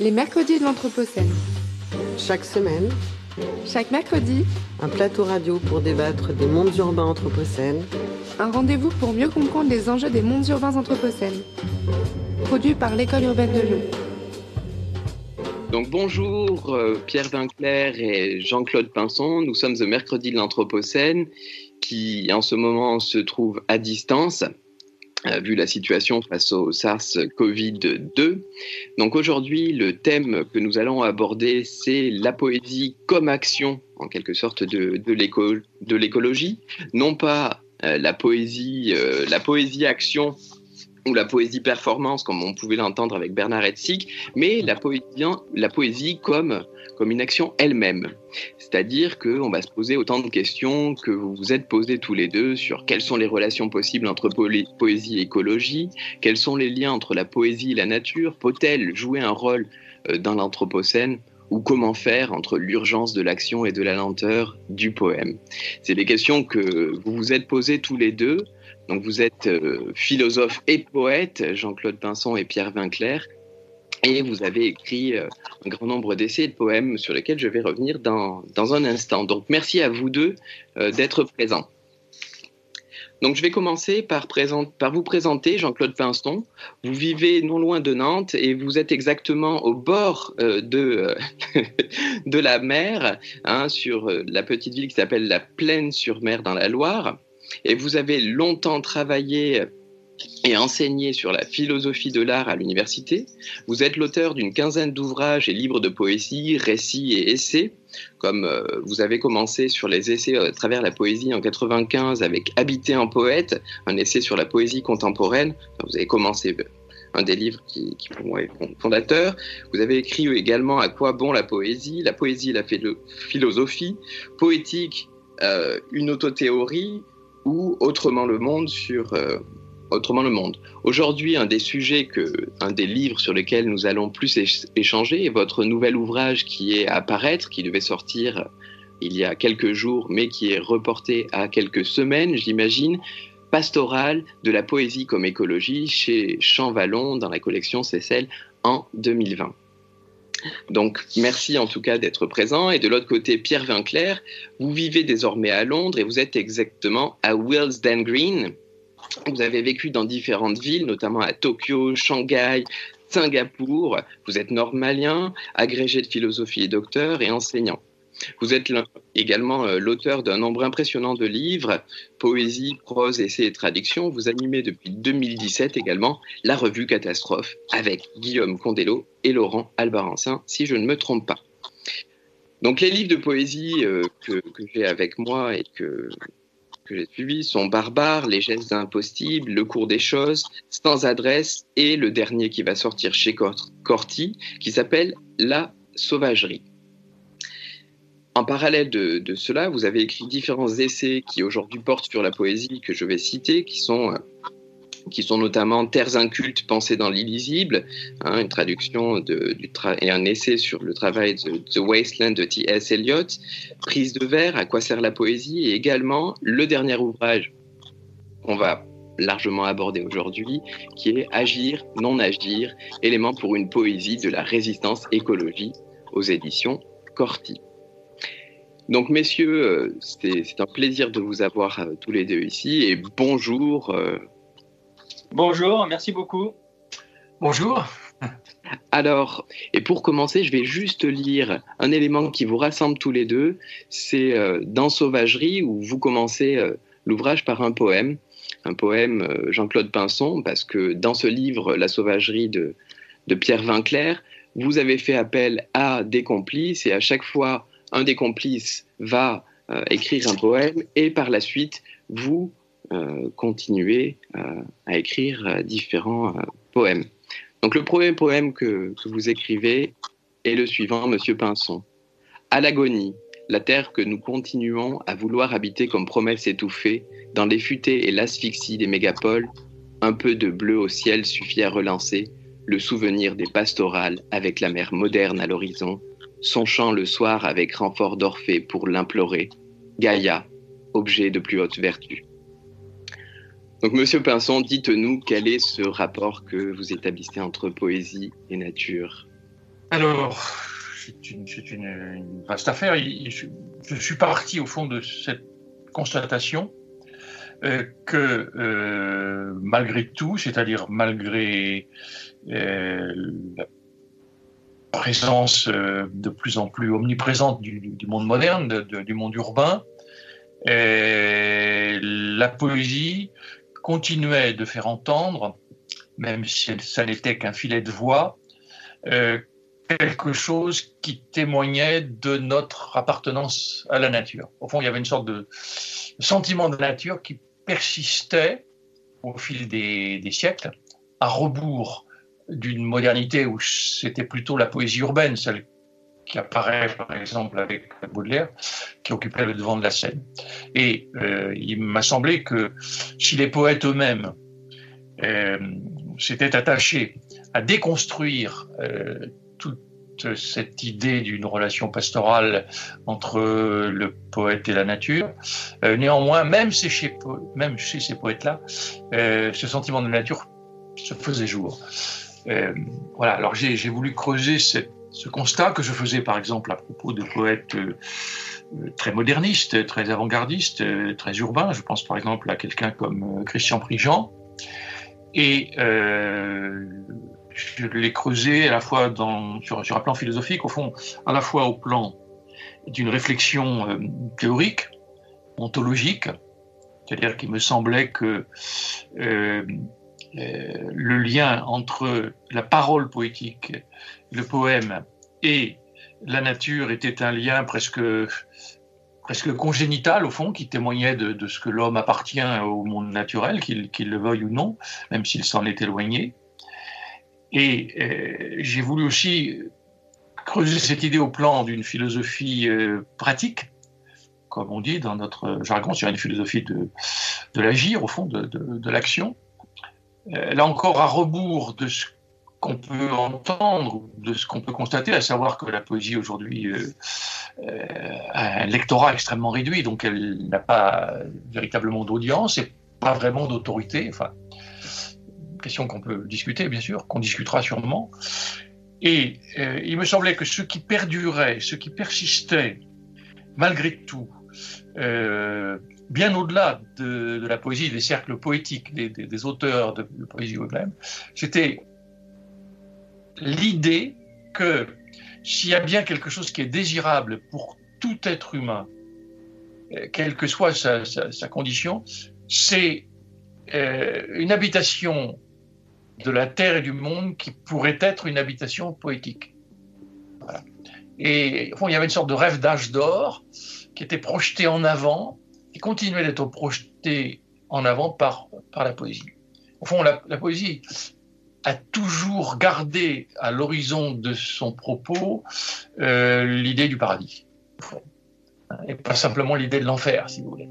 Les mercredis de l'Anthropocène. Chaque semaine, Chaque mercredi, un plateau radio pour débattre des mondes urbains anthropocènes, un rendez-vous pour mieux comprendre les enjeux des mondes urbains anthropocènes. Produit par l'École urbaine de Lyon. Donc bonjour euh, Pierre Vinclair et Jean-Claude Pinson, nous sommes au mercredi de l'Anthropocène qui en ce moment se trouve à distance vu la situation face au SARS-CoV-2. Donc aujourd'hui, le thème que nous allons aborder, c'est la poésie comme action, en quelque sorte, de, de l'écologie. Non pas euh, la poésie, euh, la poésie action ou la poésie performance, comme on pouvait l'entendre avec Bernard Hetzig, mais la poésie, la poésie comme, comme une action elle-même. C'est-à-dire qu'on va se poser autant de questions que vous vous êtes posées tous les deux sur quelles sont les relations possibles entre poésie et écologie, quels sont les liens entre la poésie et la nature, peut-elle jouer un rôle euh, dans l'Anthropocène ou comment faire entre l'urgence de l'action et de la lenteur du poème? C'est des questions que vous vous êtes posées tous les deux. Donc vous êtes euh, philosophe et poète, Jean-Claude Pinson et Pierre Vinclair, et vous avez écrit euh, un grand nombre d'essais et de poèmes sur lesquels je vais revenir dans, dans un instant. Donc merci à vous deux euh, d'être présents. Donc je vais commencer par, vous présenter Jean-Claude Pinson. Vous vivez non loin de Nantes et vous êtes exactement au bord euh, de, de la mer, hein, sur la petite ville qui s'appelle la Plaine-sur-Mer dans la Loire. Et vous avez longtemps travaillé et enseigné sur la philosophie de l'art à l'université. Vous êtes l'auteur d'une quinzaine d'ouvrages et livres de poésie, récits et essais, comme euh, vous avez commencé sur les essais à travers la poésie en 95 avec Habiter en poète, un essai sur la poésie contemporaine. vous avez commencé euh, un des livres qui, pour moi est fondateur. Vous avez écrit également À quoi bon la poésie, la poésie la philosophie, poétique, euh, une autothéorie ou autrement le monde sur Autrement le monde. Aujourd'hui, un des sujets que, un des livres sur lesquels nous allons plus échanger est votre nouvel ouvrage qui est à apparaître, qui devait sortir il y a quelques jours, mais qui est reporté à quelques semaines, j'imagine. Pastoral de la poésie comme écologie chez Champvallon dans la collection Cécile en 2020. Donc, merci en tout cas d'être présent. Et de l'autre côté, Pierre Vinclair, vous vivez désormais à Londres et vous êtes exactement à Willesden Green, vous avez vécu dans différentes villes, notamment à Tokyo, Shanghai, Singapour. Vous êtes normalien, agrégé de philosophie et docteur et enseignant. Vous êtes également euh, l'auteur d'un nombre impressionnant de livres, poésie, prose, essais et traductions. Vous animez depuis 2017 également la revue Catastrophe avec Guillaume Condello et Laurent Albarancin, si je ne me trompe pas. Donc les livres de poésie euh, que j'ai avec moi et que, que j'ai suivis sont Barbares, Les gestes impossibles, Le cours des choses, Sans adresse et le dernier qui va sortir chez Corti qui s'appelle La sauvagerie. En parallèle de, de, cela, vous avez écrit différents essais qui aujourd'hui portent sur la poésie que je vais citer, qui sont euh, qui sont notamment Terres incultes pensées dans l'illisible, hein, une traduction de, et un essai sur le travail de The Wasteland de T.S. Eliot, Prise de verre, à quoi sert la poésie, et également le dernier ouvrage qu'on va largement aborder aujourd'hui, qui est Agir, non agir, élément pour une poésie de la résistance écologie aux éditions Corti. Donc, messieurs, euh, c'est un plaisir de vous avoir euh, tous les deux ici et bonjour euh, Bonjour, merci beaucoup. Bonjour. Alors, et pour commencer, je vais juste lire un élément qui vous rassemble tous les deux. C'est euh, dans Sauvagerie, où vous commencez euh, l'ouvrage par un poème, un poème euh, Jean-Claude Pinson, parce que dans ce livre, La Sauvagerie de, de Pierre Vinclair, vous avez fait appel à des complices, et à chaque fois, un des complices va écrire un poème, et par la suite, vous continuer euh, à écrire euh, différents poèmes. Donc le premier poème que, que, vous écrivez est le suivant, Monsieur Pinson. À l'agonie, la terre que nous continuons à vouloir habiter comme promesse étouffée, dans les futaies et l'asphyxie des mégapoles, un peu de bleu au ciel suffit à relancer le souvenir des pastorales avec la mer moderne à l'horizon, son chant le soir avec renfort d'Orphée pour l'implorer, Gaïa, objet de plus haute vertu. Donc, Monsieur Pinson, dites-nous quel est ce rapport que vous établissez entre poésie et nature Alors, c'est une, vaste affaire. Je, suis parti au fond de cette constatation euh, que euh, malgré tout, c'est-à-dire malgré euh, la présence de plus en plus omniprésente du, monde moderne, du monde urbain, la poésie continuait de faire entendre, même si ça n'était qu'un filet de voix, quelque chose qui témoignait de notre appartenance à la nature. Au fond, il y avait une sorte de sentiment de nature qui persistait au fil des, siècles, à rebours d'une modernité où c'était plutôt la poésie urbaine, celle qui apparaît par exemple avec Baudelaire, qui occupait le devant de la scène. Et euh, il m'a semblé que si les poètes eux-mêmes euh, s'étaient attachés à déconstruire euh, toute cette idée d'une relation pastorale entre le poète et la nature. Néanmoins, même chez, même chez ces poètes-là, ce sentiment de nature se faisait jour. Voilà, alors j'ai voulu creuser ce constat que je faisais par exemple à propos de poètes très modernistes, très avant-gardistes, très urbains. Je pense par exemple à quelqu'un comme Christian Prigent. Et je l'ai creusé à la fois sur, un plan philosophique, au fond, à la fois au plan d'une réflexion euh, théorique, ontologique, c'est-à-dire qu'il me semblait que euh, euh, le lien entre la parole poétique, le poème et la nature était un lien presque, presque congénital, au fond, qui témoignait de, ce que l'homme appartient au monde naturel, qu'il le veuille ou non, même s'il s'en est éloigné. Et euh, j'ai voulu aussi creuser cette idée au plan d'une philosophie euh, pratique, comme on dit dans notre jargon, c'est une philosophie de, de l'agir, au fond, de, de, l'action. Euh, là encore, à rebours de ce qu'on peut entendre, de ce qu'on peut constater, à savoir que la poésie aujourd'hui a un lectorat extrêmement réduit, donc elle n'a pas véritablement d'audience et pas vraiment d'autorité. Enfin, question qu'on peut discuter, bien sûr, qu'on discutera sûrement. Et euh, il me semblait que ce qui perdurait, ce qui persistait, malgré tout, euh, bien au-delà de, la poésie, des cercles poétiques, des, auteurs de, poésie eux-mêmes, c'était l'idée que s'il y a bien quelque chose qui est désirable pour tout être humain, euh, quelle que soit sa, condition, c'est une habitation de la terre et du monde qui pourrait être une habitation poétique. Et il y avait une sorte de rêve d'âge d'or qui était projeté en avant, qui continuait d'être projeté en avant par, par la poésie. Au fond, la, poésie a toujours gardé à l'horizon de son propos euh, l'idée du paradis, et pas simplement l'idée de l'enfer, si vous voulez.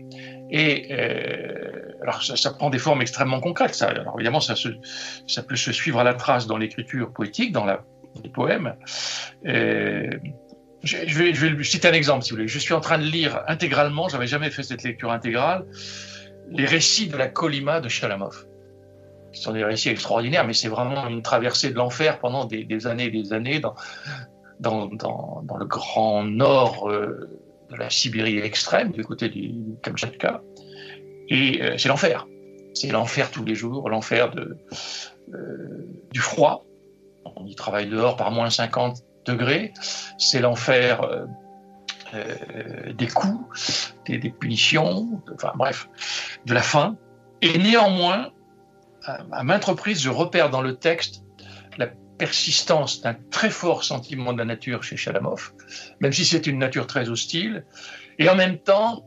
Et euh, alors ça, prend des formes extrêmement concrètes. Ça. Alors évidemment, ça, peut se suivre à la trace dans l'écriture poétique, dans, les poèmes. Euh, je, vais, je vais citer un exemple, si vous voulez. Je suis en train de lire intégralement, j'avais jamais fait cette lecture intégrale, les récits de la Colima de Chalamov. Ce sont des récits extraordinaires, mais c'est vraiment une traversée de l'enfer pendant des, années et des années dans, dans, dans, le grand nord. Euh, de la Sibérie extrême, du côté du Kamchatka. Et euh, c'est l'enfer. C'est l'enfer tous les jours, l'enfer euh, du froid. On y travaille dehors par moins 50 degrés. C'est l'enfer des coups, des, punitions, enfin bref, de la faim. Et néanmoins, à maintes reprises, je repère dans le texte la persistance d'un très fort sentiment de la nature chez Chalamov, même si c'est une nature très hostile, et en même temps,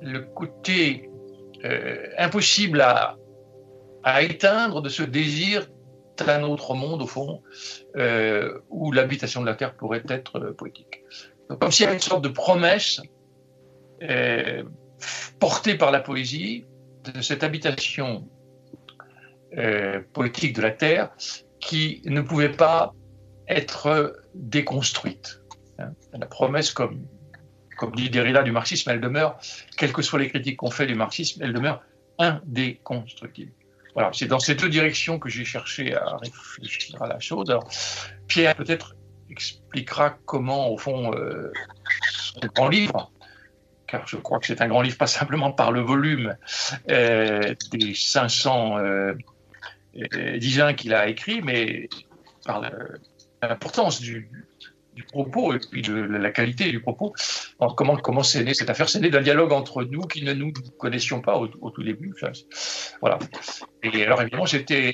le côté euh, impossible à, éteindre de ce désir d'un autre monde, au fond, euh, où l'habitation de la Terre pourrait être euh, poétique. comme s'il y avait une sorte de promesse portée par la poésie de cette habitation poétique de la Terre qui ne pouvait pas être déconstruite. Hein. La promesse, comme, comme dit Derrida du marxisme, elle demeure, quelles que soient les critiques qu'on fait du marxisme, elle demeure indéconstructible. Voilà, c'est dans ces deux directions que j'ai cherché à réfléchir à la chose. Pierre, peut-être expliquera comment, au fond, euh, grand livre, car je crois que c'est un grand livre pas simplement par le volume euh, des 500 euh, euh qu'il a écrit, mais par l'importance du, propos et puis de la qualité du propos. comment comment c'est né cette affaire? C'est né d'un dialogue entre nous qui ne nous connaissions pas au, tout début. Voilà. Et alors évidemment, j'étais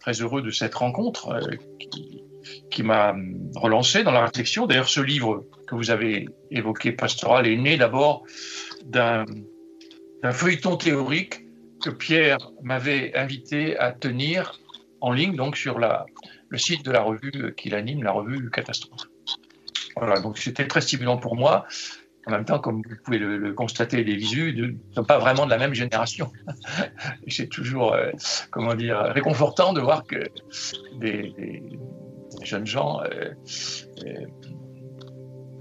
très heureux de cette rencontre qui, qui m'a relancé dans la réflexion. D'ailleurs, ce livre que vous avez évoqué, Pastoral, est né d'abord d'un feuilleton théorique que Pierre m'avait invité à tenir en ligne, donc sur le site de la revue qu'il anime, la revue Catastrophe. Voilà, donc c'était très stimulant pour moi. En même temps, comme vous pouvez le, constater, les visus ne sont pas vraiment de la même génération. C'est toujours, euh, comment dire, réconfortant de voir que des, jeunes gens euh, euh,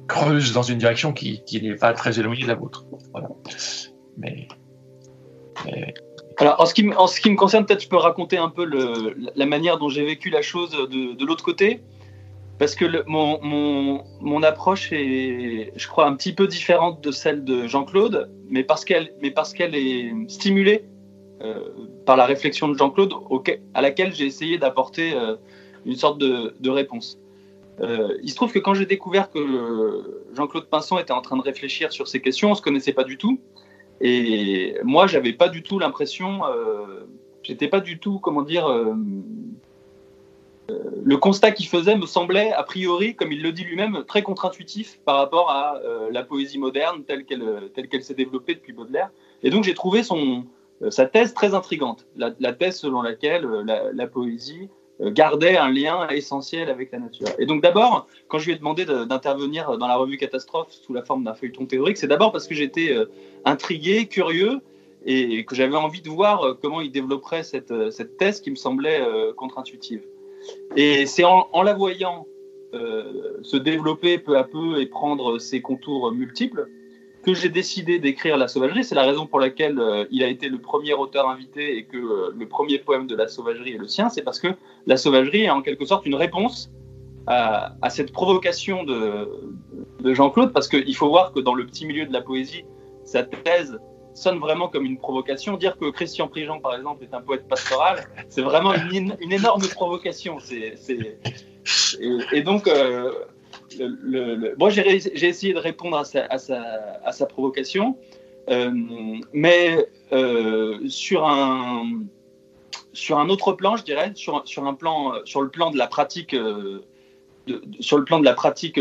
creusent dans une direction qui, n'est pas très éloignée de la vôtre. Mais, Alors, en ce, qui, me concerne, peut-être je peux raconter un peu la manière dont j'ai vécu la chose de, l'autre côté. Parce que mon, approche est, je crois, un petit peu différente de celle de Jean-Claude, mais parce qu'elle est stimulée euh, par la réflexion de Jean-Claude, à laquelle j'ai essayé d'apporter une sorte de, réponse. Euh, il se trouve que quand j'ai découvert que Jean-Claude Pinson était en train de réfléchir sur ces questions, on se connaissait pas du tout. Et moi, j'avais pas du tout l'impression, euh, j'étais pas du tout, comment dire, euh, euh, le constat qu'il faisait me semblait, a priori, comme il le dit lui-même, très contre-intuitif par rapport à la poésie moderne telle qu'elle telle qu'elle s'est développée depuis Baudelaire. Et donc j'ai trouvé son, sa thèse très intrigante, la, thèse selon laquelle la, poésie euh, gardait un lien essentiel avec la nature. Et donc d'abord, quand je lui ai demandé d'intervenir dans la revue Catastrophe sous la forme d'un feuilleton théorique, c'est d'abord parce que j'étais euh, intrigué, curieux, et que j'avais envie de voir euh, comment il développerait cette, cette thèse qui me semblait contre-intuitive. Et c'est en, la voyant se développer peu à peu et prendre ses contours multiples que j'ai décidé d'écrire La Sauvagerie. C'est la raison pour laquelle euh, il a été le premier auteur invité et que euh, le premier poème de La Sauvagerie est le sien. C'est parce que La Sauvagerie est en quelque sorte une réponse à, cette provocation de, de Jean-Claude, parce qu'il faut voir que dans le petit milieu de la poésie, sa thèse sonne vraiment comme une provocation. Dire que Christian Prigent, par exemple, est un poète pastoral, c'est vraiment une, énorme provocation. Et, donc, euh, moi, j'ai essayé de répondre à sa, provocation, euh, mais euh, sur, un, autre plan, je dirais, sur, le plan de la pratique.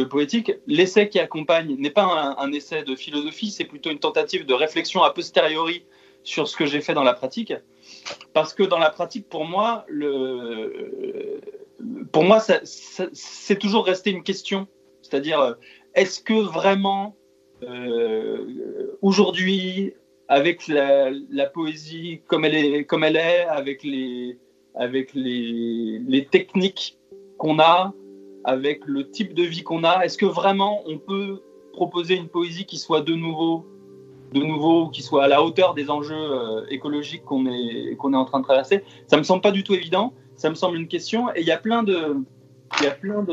Poétique, l'essai qui accompagne n'est pas un, essai de philosophie, c'est plutôt une tentative de réflexion a posteriori sur ce que j'ai fait dans la pratique. Parce que dans la pratique, pour moi, pour moi, c'est toujours resté une question c'est-à-dire, euh, est-ce que vraiment, euh, aujourd'hui, avec la, poésie comme elle est, avec, les, techniques qu'on a, avec le type de vie qu'on a, est-ce que vraiment on peut proposer une poésie qui soit de nouveau, de nouveau, qui soit à la hauteur des enjeux euh, écologiques qu'on est, qu'on est en train de traverser? Ça me semble pas du tout évident. Ça me semble une question. Et il y a plein de, il y a plein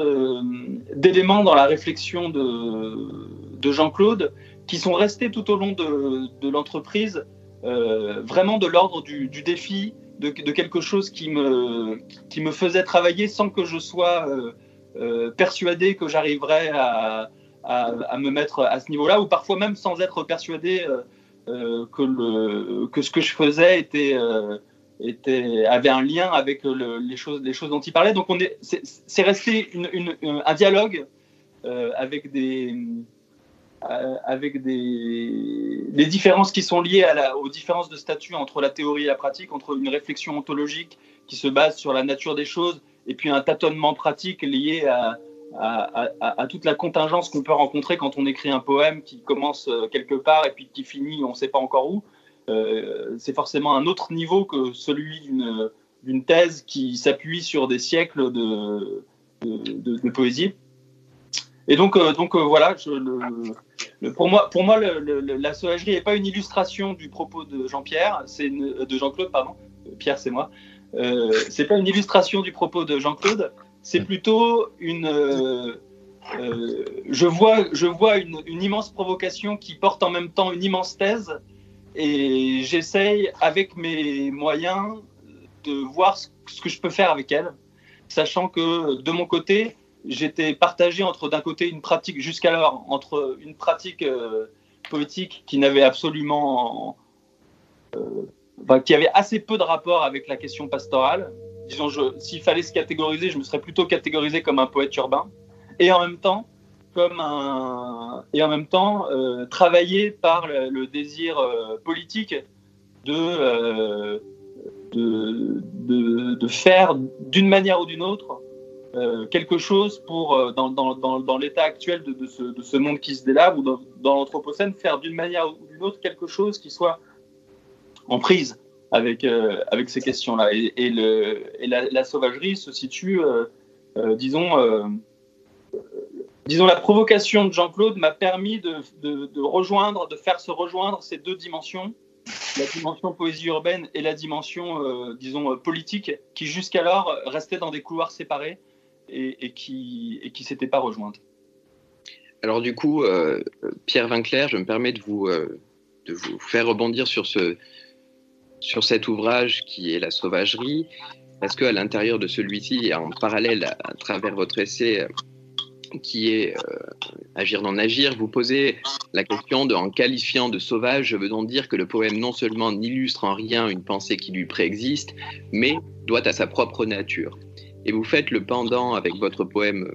d'éléments dans la réflexion de, de Jean-Claude qui sont restés tout au long de, l'entreprise, euh, vraiment de l'ordre du, défi, de, quelque chose qui me, qui me faisait travailler sans que je sois euh, euh, persuadé que j'arriverais à, à, à, me mettre à ce niveau-là, ou parfois même sans être persuadé que, le, que ce que je faisais était avait un lien avec le, les, choses, les choses dont il parlait. Donc on est, c'est resté un dialogue euh, avec des euh, avec des, des, différences qui sont liées aux différences de statut entre la théorie et la pratique, entre une réflexion ontologique qui se base sur la nature des choses et puis un tâtonnement pratique lié à, à toute la contingence qu'on peut rencontrer quand on écrit un poème qui commence euh, quelque part et puis qui finit on ne sait pas encore où. Euh, c'est forcément un autre niveau que celui d'une thèse qui s'appuie sur des siècles de, poésie. Et donc, euh, donc euh, voilà, pour moi, pour moi la sauvagerie n'est pas une illustration du propos de Jean-Pierre, c'est de Jean-Claude, pardon. Pierre, c'est moi. Euh, c'est pas une illustration du propos de Jean-Claude, c'est plutôt une. je vois, je vois une immense provocation qui porte en même temps une immense thèse, et j'essaye, avec mes moyens, de voir ce, que je peux faire avec elle, sachant que de mon côté, j'étais partagé entre d'un côté une pratique jusqu'alors entre une pratique euh, poétique qui n'avait absolument euh, qui avait assez peu de rapport avec la question pastorale. Disons, s'il fallait se catégoriser, je me serais plutôt catégorisé comme un poète urbain, et en même temps, comme un, et en même temps, euh, travaillé par le, désir euh, politique de, euh, de, de, de faire d'une manière ou d'une autre euh, quelque chose pour, dans, dans, dans, dans l'état actuel de, ce, de ce monde qui se délave, ou dans, l'Anthropocène, faire d'une manière ou d'une autre quelque chose qui soit en prise avec, avec ces questions-là. Et, et, le, et la, sauvagerie se situe, disons, disons, la provocation de Jean-Claude m'a permis de, rejoindre, de faire se rejoindre ces deux dimensions, la dimension poésie urbaine et la dimension, euh, disons, euh, politique, qui jusqu'alors restaient dans des couloirs séparés et, qui qui s'étaient pas rejointes. Alors du coup, euh, Pierre Vinclair, je me permets de vous, faire rebondir sur, ce, sur cet ouvrage qui est La sauvagerie, parce qu'à l'intérieur de celui-ci, en parallèle à, travers votre essai qui est euh, Agir dans Agir, vous posez la question de, en qualifiant de sauvage, je veux donc dire que le poème non seulement n'illustre en rien une pensée qui lui préexiste, mais doit à sa propre nature. Et vous faites le pendant avec votre poème,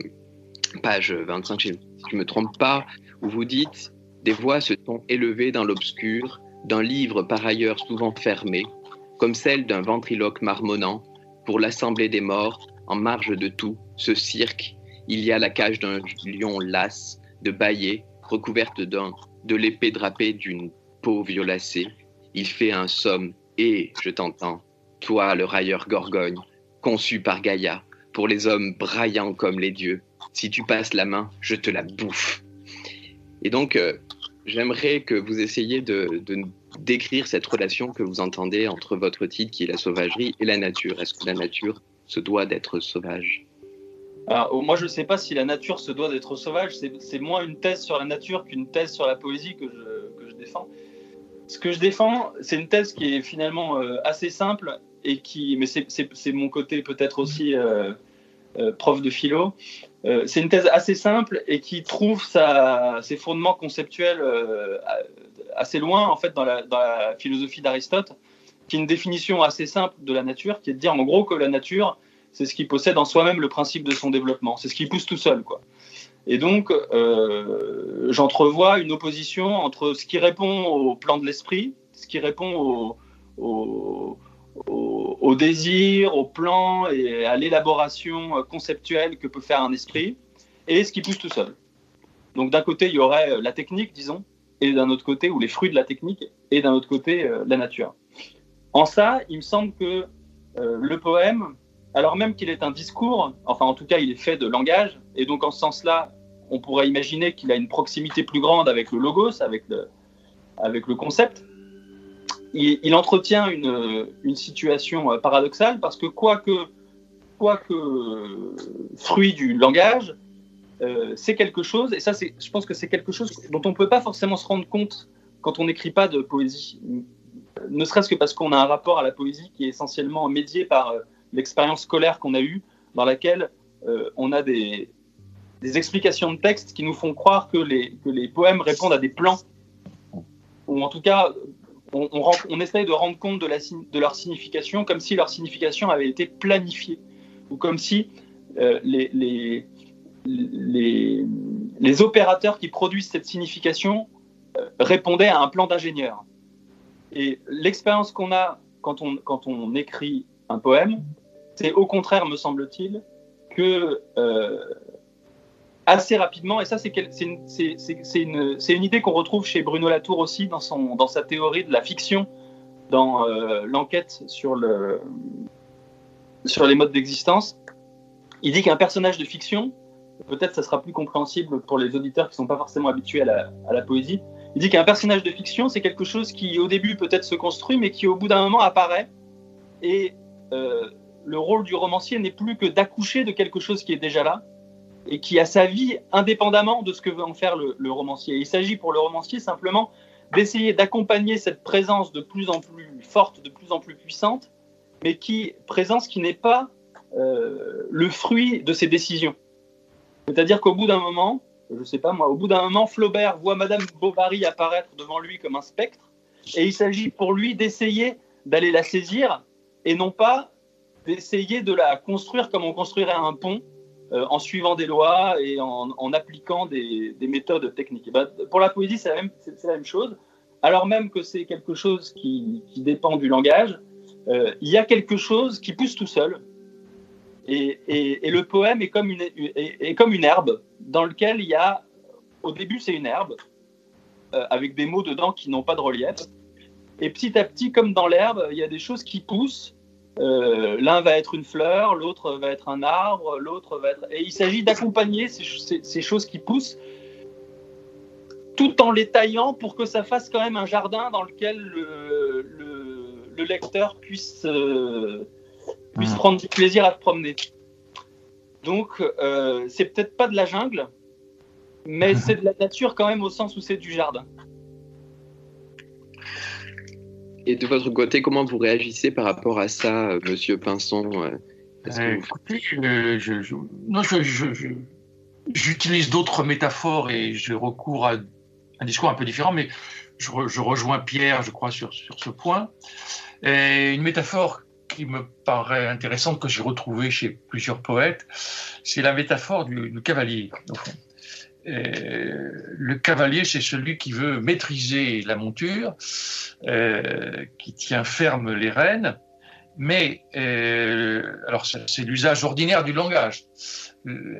page 25, si je ne me trompe pas, où vous dites Des voix se sont élevées dans l'obscur, d'un livre par ailleurs souvent fermé, comme celle d'un ventriloque marmonnant, pour l'assemblée des morts, en marge de tout, ce cirque, il y a la cage d'un lion las, de baillé, recouverte d'un, de l'épée drapée d'une peau violacée. Il fait un somme, et, je t'entends, toi le railleur Gorgogne, conçu par Gaïa, pour les hommes braillants comme les dieux. Si tu passes la main, je te la bouffe. Et donc, euh, j'aimerais que vous essayiez de décrire cette relation que vous entendez entre votre titre, qui est la sauvagerie, et la nature. Est-ce que la nature se doit d'être sauvage? Moi, je ne sais pas si la nature se doit d'être sauvage. C'est moins une thèse sur la nature qu'une thèse sur la poésie que je, défends. Ce que je défends, c'est une thèse qui est finalement euh, assez simple et qui, mais c'est- mon côté peut-être aussi euh, euh, prof de philo. C'est une thèse assez simple et qui trouve ses fondements conceptuels assez loin en fait dans la, dans la philosophie d'Aristote, qui est une définition assez simple de la nature, qui est de dire en gros que la nature c'est ce qui possède en soi-même le principe de son développement, c'est ce qui pousse tout seul, quoi. Et donc, euh, j'entrevois une opposition entre ce qui répond au plan de l'esprit, ce qui répond au, désir, au plan et à l'élaboration conceptuelle que peut faire un esprit, et ce qui pousse tout seul. Donc, d'un côté, il y aurait la technique, disons, et d'un autre côté, ou les fruits de la technique, et d'un autre côté, euh, la nature. En ça, il me semble que euh, le poème, alors même qu'il est un discours, enfin en tout cas il est fait de langage, et donc en ce sens-là, on pourrait imaginer qu'il a une proximité plus grande avec le logos, avec le, concept. Il, entretient une, situation paradoxale parce que quoique, quoique fruit du langage, euh, c'est quelque chose, et ça je pense que c'est quelque chose dont on ne peut pas forcément se rendre compte quand on n'écrit pas de poésie, ne serait-ce que parce qu'on a un rapport à la poésie qui est essentiellement médié par l'expérience scolaire qu'on a eue, dans laquelle euh, on a des, des, explications de texte qui nous font croire que les, que les poèmes répondent à des plans, ou en tout cas, on, on, on essaye de rendre compte de, la, de, leur signification comme si leur signification avait été planifiée, ou comme si euh, les, les, les, les, opérateurs qui produisent cette signification euh, répondaient à un plan d'ingénieur. Et l'expérience qu'on a quand on, quand on écrit un poème, c'est au contraire, me semble-t-il, que euh, assez rapidement, et ça c'est une, une, une, idée qu'on retrouve chez Bruno Latour aussi dans, son, dans sa théorie de la fiction, dans euh, l'enquête sur, le, sur les modes d'existence, il dit qu'un personnage de fiction, peut-être ça sera plus compréhensible pour les auditeurs qui ne sont pas forcément habitués à la, poésie, il dit qu'un personnage de fiction, c'est quelque chose qui au début peut-être se construit, mais qui au bout d'un moment apparaît et euh, le rôle du romancier n'est plus que d'accoucher de quelque chose qui est déjà là et qui a sa vie indépendamment de ce que veut en faire le, romancier. Il s'agit pour le romancier simplement d'essayer d'accompagner cette présence de plus en plus forte, de plus en plus puissante, mais qui présence qui n'est pas euh, le fruit de ses décisions. C'est-à-dire qu'au bout d'un moment, je sais pas moi, au bout d'un moment, Flaubert voit Madame Bovary apparaître devant lui comme un spectre, et il s'agit pour lui d'essayer d'aller la saisir et non pas d'essayer de la construire comme on construirait un pont euh, en suivant des lois et en, appliquant des, méthodes techniques. Ben, pour la poésie, c'est la, même chose. Alors même que c'est quelque chose qui, dépend du langage, euh, il y a quelque chose qui pousse tout seul. Et, le poème est comme, une, est, comme une herbe dans lequel il y a, au début c'est une herbe, euh, avec des mots dedans qui n'ont pas de relief. Et petit à petit, comme dans l'herbe, il y a des choses qui poussent. Euh, l'un va être une fleur, l'autre va être un arbre, l'autre va être. Et il s'agit d'accompagner ces, choses qui poussent, tout en les taillant pour que ça fasse quand même un jardin dans lequel le, le, lecteur puisse, euh, puisse mmh. prendre du plaisir à se promener. Donc, euh, c'est peut-être pas de la jungle, mais c'est de la nature quand même au sens où c'est du jardin. Et de votre côté, comment vous réagissez par rapport à ça, euh, Monsieur Pinson euh, Écoutez, je, j'utilise d'autres métaphores et je recours à un discours un peu différent, mais je, rejoins Pierre, je crois, sur, sur ce point. Et une métaphore qui me paraît intéressante, que j'ai retrouvée chez plusieurs poètes, c'est la métaphore du, du cavalier. Au fond. Euh, le cavalier, c'est celui qui veut maîtriser la monture, euh, qui tient ferme les rênes, mais euh, alors c'est l'usage ordinaire du langage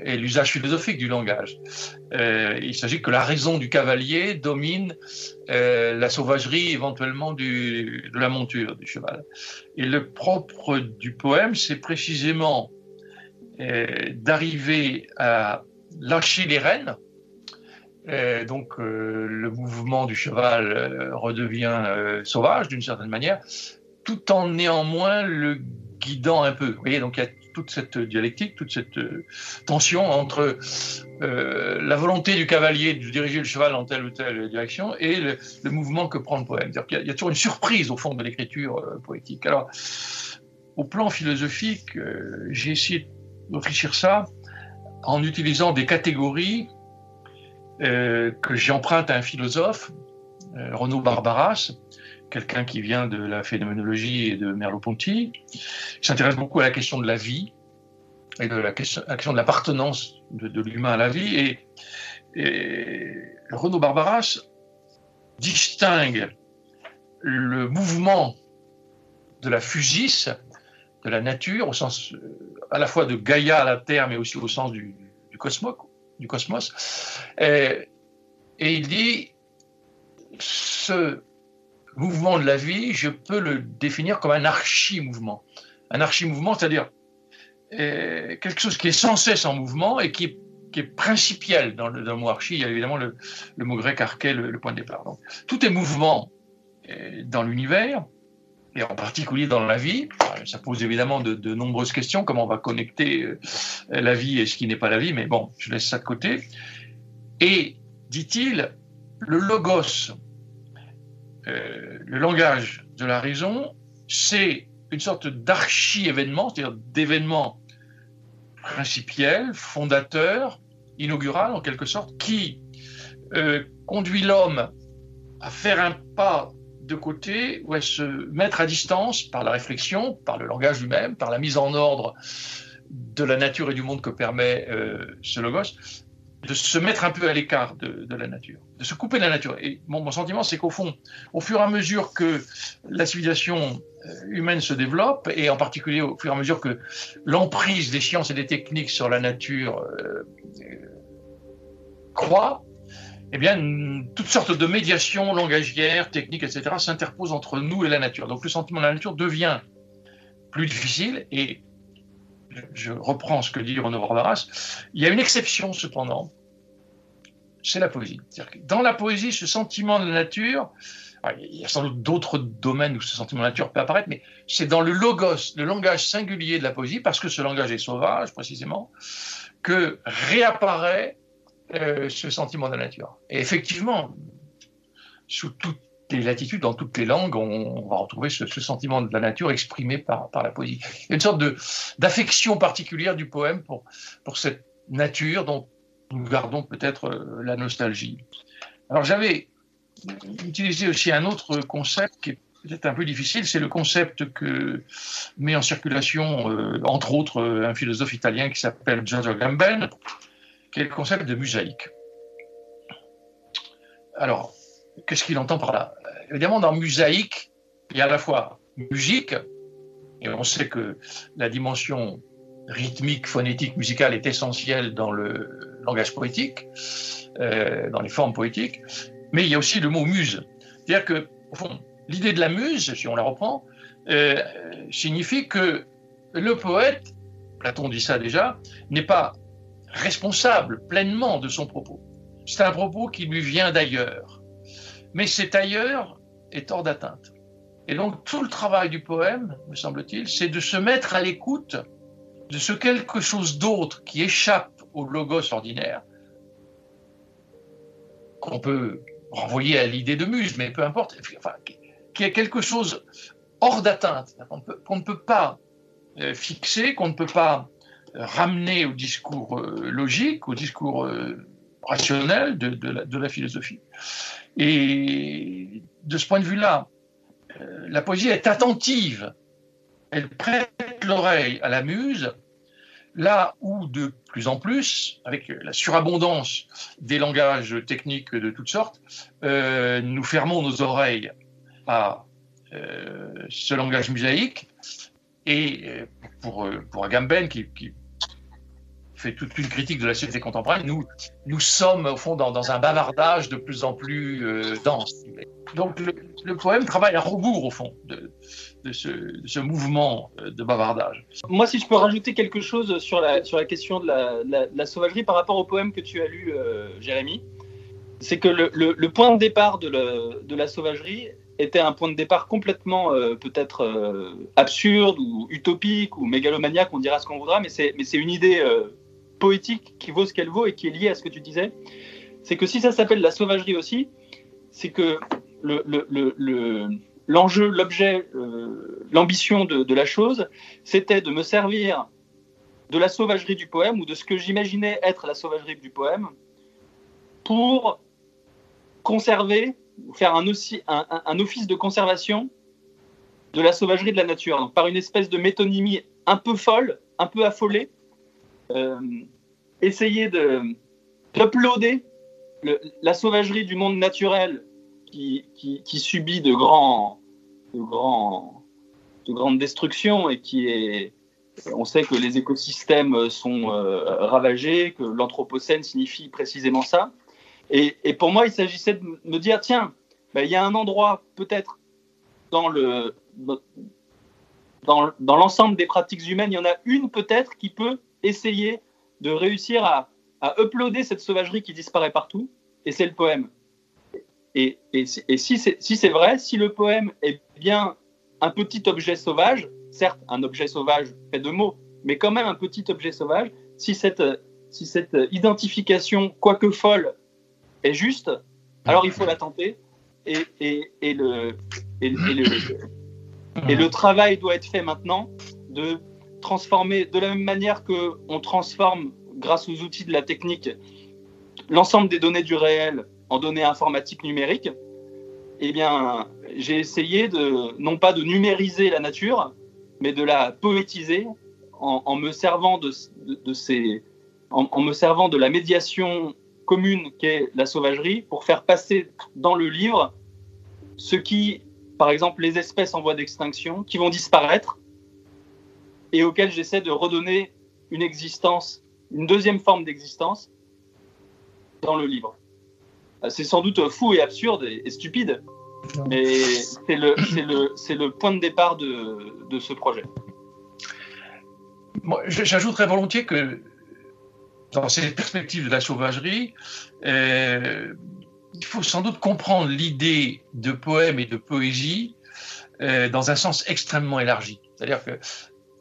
et l'usage philosophique du langage. il s'agit que la raison du cavalier domine la sauvagerie éventuellement de la monture du cheval. Et le propre du poème, c'est précisément d'arriver à lâcher les rênes et donc euh, le mouvement du cheval euh, redevient euh, sauvage d'une certaine manière, tout en néanmoins le guidant un peu. Vous voyez, donc il y a toute cette dialectique, toute cette tension entre la volonté du cavalier de diriger le cheval dans telle ou telle direction et le, mouvement que prend le poème. Il y, a, il y, a, toujours une surprise au fond de l'écriture poétique. Alors, au plan philosophique, j'ai essayé de réfléchir ça en utilisant des catégories euh, que j'emprunte à un philosophe, euh, Renaud Barbaras, quelqu'un qui vient de la phénoménologie et de Merleau-Ponty, qui s'intéresse beaucoup à la question de la vie et de la question, de l'appartenance de, l'humain à la vie. Et, et, Renaud Barbaras distingue le mouvement de la physis, de la nature, au sens euh, à la fois de Gaïa à la Terre, mais aussi au sens du cosmos, du cosmos. Et, il dit, ce mouvement de la vie, je peux le définir comme un archi-mouvement. Un archi-mouvement, c'est-à-dire quelque chose qui est sans cesse en mouvement et qui est, qui est principiel dans le, mot archi. Il y a évidemment le, mot grec arché, le, point de départ. Tout est mouvement euh, dans l'univers et en particulier dans la vie. Ça pose évidemment de, nombreuses questions, comment on va connecter euh, la vie et ce qui n'est pas la vie, mais bon, je laisse ça de côté. Et, dit-il, le logos, euh, le langage de la raison, c'est une sorte d'archi-événement, c'est-à-dire d'événement principiel, fondateur, inaugural en quelque sorte, qui euh, conduit l'homme à faire un pas de côté ou à se mettre à distance par la réflexion, par le langage lui-même, par la mise en ordre de la nature et du monde que permet euh, ce logos, de se mettre un peu à l'écart de, la nature, de se couper de la nature. Et mon, sentiment, c'est qu'au fond, au fur et à mesure que la civilisation euh, humaine se développe, et en particulier au fur et à mesure que l'emprise des sciences et des techniques sur la nature euh, croît, eh bien, toutes sortes de médiations langagières, techniques, etc., s'interposent entre nous et la nature. Donc le sentiment de la nature devient plus difficile et je reprends ce que dit Renaud Barbaras, il y a une exception cependant, c'est la poésie. Dans la poésie, ce sentiment de la nature il y a sans doute d'autres domaines où ce sentiment de nature peut apparaître, mais c'est dans le logos, le langage singulier de la poésie, parce que ce langage est sauvage précisément, que réapparaît euh, ce sentiment de la nature. Et effectivement, sous toutes les latitudes, dans toutes les langues, on, va retrouver ce, sentiment de la nature exprimé par, la poésie. Il y a une sorte d'affection particulière du poème pour, pour cette nature dont nous gardons peut-être euh, la nostalgie. Alors j'avais utilisé aussi un autre concept qui est peut-être un peu difficile, c'est le concept que met en circulation, euh, entre autres, un philosophe italien qui s'appelle Giorgio Gamben, qui est le concept de mosaïque? Alors, qu'est-ce qu'il entend par là? Évidemment, dans mosaïque, il y a à la fois musique, et on sait que la dimension rythmique, phonétique, musicale est essentielle dans le langage poétique, euh, dans les formes poétiques, mais il y a aussi le mot muse. C'est-à-dire que, au fond, l'idée de la muse, si on la reprend, euh, signifie que le poète, Platon dit ça déjà, n'est pas responsable pleinement de son propos. C'est un propos qui lui vient d'ailleurs. Mais cet ailleurs est hors d'atteinte. Et donc tout le travail du poème, me semble-t-il, c'est de se mettre à l'écoute de ce quelque chose d'autre qui échappe au logos ordinaire, qu'on peut renvoyer à l'idée de muse, mais peu importe, enfin, qui est quelque chose hors d'atteinte, qu'on ne peut pas euh, fixer, qu'on ne peut pas ramener au discours euh, logique, au discours euh, rationnel de, la, philosophie. Et de ce point de vue-là, euh, la poésie est attentive, elle prête l'oreille à la muse, là où de plus en plus, avec la surabondance des langages techniques de toutes sortes, nous fermons nos oreilles à ce langage musaïque. Et pour, pour Agamben, qui fait toute une critique de la société contemporaine, nous, nous sommes au fond dans, un bavardage de plus en plus euh, dense. Donc le, poème travaille à rebours au fond de, ce, mouvement euh, de bavardage. Moi, si je peux rajouter quelque chose sur la, question de la, sauvagerie par rapport au poème que tu as lu, euh, Jérémy, c'est que le, point de départ de, la sauvagerie était un point de départ complètement peut-être absurde ou utopique ou mégalomaniaque, on dira ce qu'on voudra, mais c'est une idée poétique qui vaut ce qu'elle vaut et qui est liée à ce que tu disais, c'est que si ça s'appelle la sauvagerie aussi, c'est que l'enjeu, le, l'objet, euh, l'ambition de, la chose, c'était de me servir de la sauvagerie du poème ou de ce que j'imaginais être la sauvagerie du poème pour conserver, faire un, office de conservation de la sauvagerie de la nature, donc par une espèce de métonymie un peu folle, un peu affolée, euh, essayer de d'uploader la sauvagerie du monde naturel qui, qui, subit de grands de grands de grandes destructions et qui est on sait que les écosystèmes sont euh, ravagés, que l'anthropocène signifie précisément ça. Et, et, pour moi, il s'agissait de me dire, tiens, ben, il y a un endroit peut-être dans le dans, dans l'ensemble des pratiques humaines, il y en a une peut-être qui peut essayer de réussir à, uploader cette sauvagerie qui disparaît partout, et c'est le poème. Et, si c'est vrai, si le poème est bien un petit objet sauvage, certes un objet sauvage fait de mots, mais quand même un petit objet sauvage, si cette, si cette identification, quoique folle, est juste, alors il faut la tenter. Et, et, le, et, le, et le travail doit être fait maintenant de transformer de la même manière que on transforme grâce aux outils de la technique l'ensemble des données du réel en données informatiques numériques. Eh bien, j'ai essayé de non pas de numériser la nature, mais de la poétiser en, me servant de, ces, en, me servant de la médiation commune qu'est la sauvagerie pour faire passer dans le livre ce qui, par exemple, les espèces en voie d'extinction qui vont disparaître et auquel j'essaie de redonner une existence, une deuxième forme d'existence dans le livre. Euh, c'est sans doute fou et absurde et, stupide, mais c'est le, le, le, point de départ de, de ce projet. J'ajouterais volontiers que dans ces perspectives de la sauvagerie, euh, il faut sans doute comprendre l'idée de poème et de poésie euh, dans un sens extrêmement élargi. C'est-à-dire que,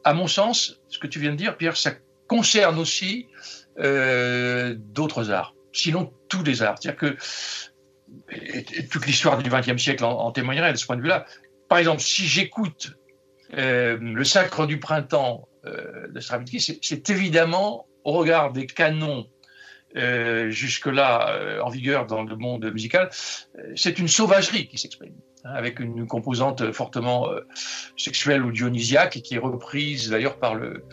à mon sens, ce que tu viens de dire, Pierre, ça concerne aussi euh, d'autres arts, sinon tous les arts. C'est-à-dire que toute l'histoire du XXe siècle en, témoignerait de ce point de vue-là. Par exemple, si j'écoute euh, le Sacre du printemps de Stravinsky, c'est évidemment au regard des canons euh, jusque-là euh, en vigueur dans le monde musical, euh, c'est une sauvagerie qui s'exprime, avec une composante fortement sexuelle ou dionysiaque et qui est reprise d'ailleurs par le,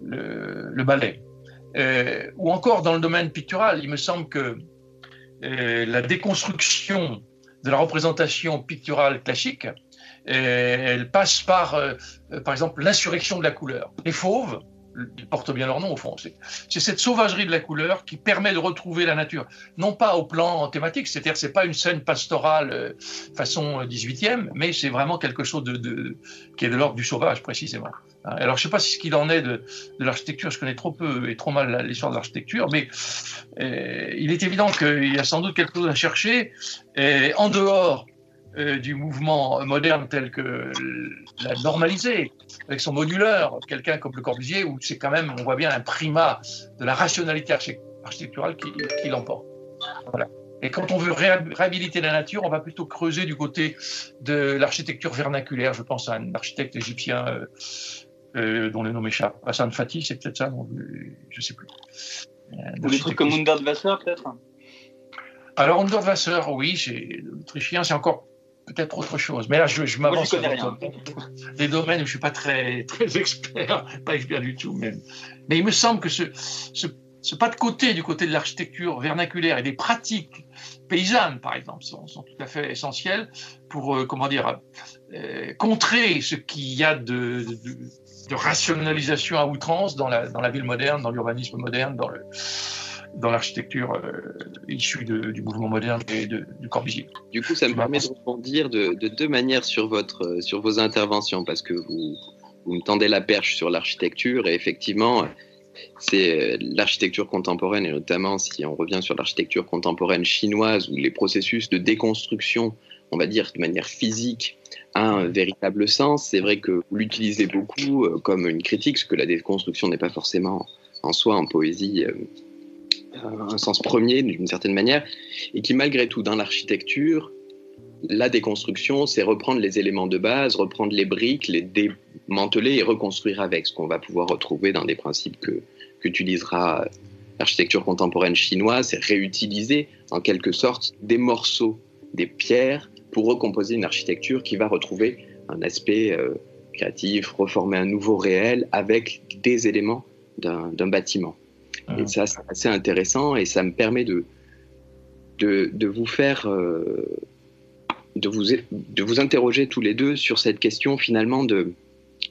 le, ballet. ou encore dans le domaine pictural, il me semble que la déconstruction de la représentation picturale classique, elle passe par, par exemple, l'insurrection de la couleur. Les fauves, ils portent bien leur nom au fond. C'est cette sauvagerie de la couleur qui permet de retrouver la nature, non pas au plan thématique, c'est-à-dire c'est pas une scène pastorale euh, façon 18e, mais c'est vraiment quelque chose qui est de l'ordre du sauvage précisément. Hein, alors je sais pas ce qu'il en est de, l'architecture, je connais trop peu et trop mal l'histoire de l'architecture, mais euh, il est évident qu'il y a sans doute quelque chose à chercher en dehors euh, du mouvement moderne tel que la normalisé, avec son moduleur, quelqu'un comme Le Corbusier, où c'est quand même, on voit bien un primat de la rationalité architecturale qui, l'emporte. Voilà. Et quand on veut réhabiliter la nature, on va plutôt creuser du côté de l'architecture vernaculaire. Je pense à un architecte égyptien euh, euh, dont le nom m'échappe. Hassan Fatih, c'est peut-être ça, je ne sais plus. Ou des trucs comme Underwasser, peut-être? Alors, Underwasser, oui, l'Autrichien, c'est encore peut-être autre chose. Mais là, je, m'avance sur des domaines où je ne suis pas très, très expert, pas expert du tout même. Mais il me semble que ce, ce, pas de côté du côté de l'architecture vernaculaire et des pratiques paysannes, par exemple, sont, tout à fait essentiels pour, euh, comment dire, euh, contrer ce qu'il y a de, de, rationalisation à outrance dans la, dans la ville moderne, dans l'urbanisme moderne, dans le dans l'architecture euh, issue du mouvement moderne et de, du Corbusier. Du coup, ça me permet de rebondir de, de, deux manières sur, votre, sur vos interventions, parce que vous, vous me tendez la perche sur l'architecture, et effectivement, c'est euh, l'architecture contemporaine, et notamment si on revient sur l'architecture contemporaine chinoise, où les processus de déconstruction, on va dire de manière physique, a un véritable sens. C'est vrai que vous l'utilisez beaucoup euh, comme une critique, ce que la déconstruction n'est pas forcément en soi en poésie un sens premier d'une certaine manière, et qui malgré tout, dans l'architecture, la déconstruction, c'est reprendre les éléments de base, reprendre les briques, les démanteler et reconstruire avec, ce qu'on va pouvoir retrouver dans des principes que qu'utilisera l'architecture contemporaine chinoise, c'est réutiliser en quelque sorte des morceaux, des pierres, pour recomposer une architecture qui va retrouver un aspect euh, créatif, reformer un nouveau réel avec des éléments d'un bâtiment. Et ça, c'est assez intéressant et ça me permet de, de, vous faire. Euh, de, vous, de vous interroger tous les deux sur cette question finalement de,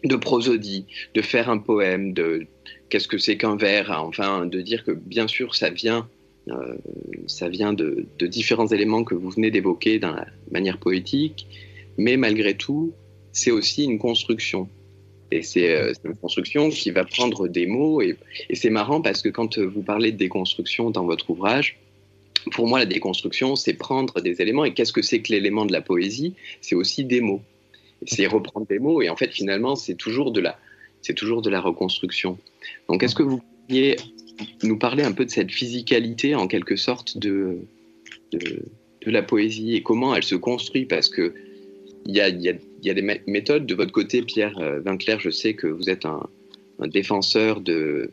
de prosodie, de faire un poème, de qu'est-ce que c'est qu'un vers, enfin, de dire que bien sûr ça vient, euh, ça vient de, de, différents éléments que vous venez d'évoquer dans la manière poétique, mais malgré tout, c'est aussi une construction. Et euh, c'est une construction qui va prendre des mots. Et, c'est marrant parce que quand vous parlez de déconstruction dans votre ouvrage, pour moi, la déconstruction, c'est prendre des éléments. Et qu'est-ce que c'est que l'élément de la poésie? C'est aussi des mots. C'est reprendre des mots. Et en fait, finalement, c'est toujours de la, toujours de la reconstruction. Donc, est-ce que vous pourriez nous parler un peu de cette physicalité, en quelque sorte, de, de, la poésie? Et comment elle se construit? Parce que il y a, y, a, y a, des méthodes. De votre côté, Pierre euh, Vinclair, je sais que vous êtes un, défenseur de,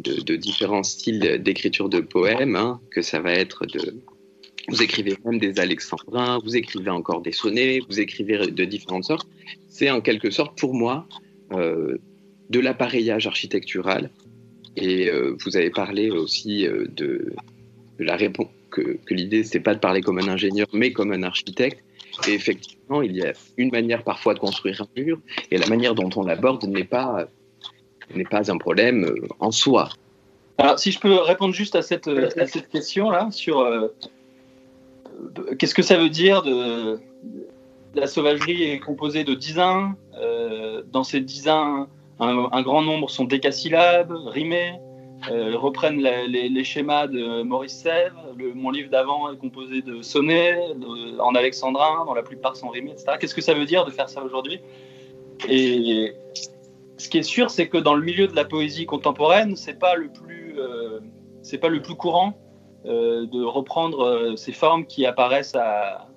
différents styles d'écriture de poèmes, hein, que ça va être de... Vous écrivez même des alexandrins, vous écrivez encore des sonnets, vous écrivez de différentes sortes. C'est en quelque sorte, pour moi, euh, de l'appareillage architectural. Et euh, vous avez parlé aussi de, de, la réponse, que, que l'idée, c'est pas de parler comme un ingénieur, mais comme un architecte. Et effectivement, il y a une manière parfois de construire un mur, et la manière dont on l'aborde n'est pas, n'est pas un problème euh, en soi. Alors, si je peux répondre juste à cette, à cette question-là, sur euh, qu'est-ce que ça veut dire de, la sauvagerie est composée de dizains. Euh, dans ces dizains, un, un, grand nombre sont décasyllabes, rimés. Euh, reprennent les, schémas de Maurice Sèvres. Mon livre d'avant est composé de sonnets en alexandrin, dont la plupart sont rimés, etc. Qu'est-ce que ça veut dire de faire ça aujourd'hui? Et ce qui est sûr, c'est que dans le milieu de la poésie contemporaine, c'est pas le plus, euh, c'est pas le plus courant euh, de reprendre ces formes qui apparaissent à,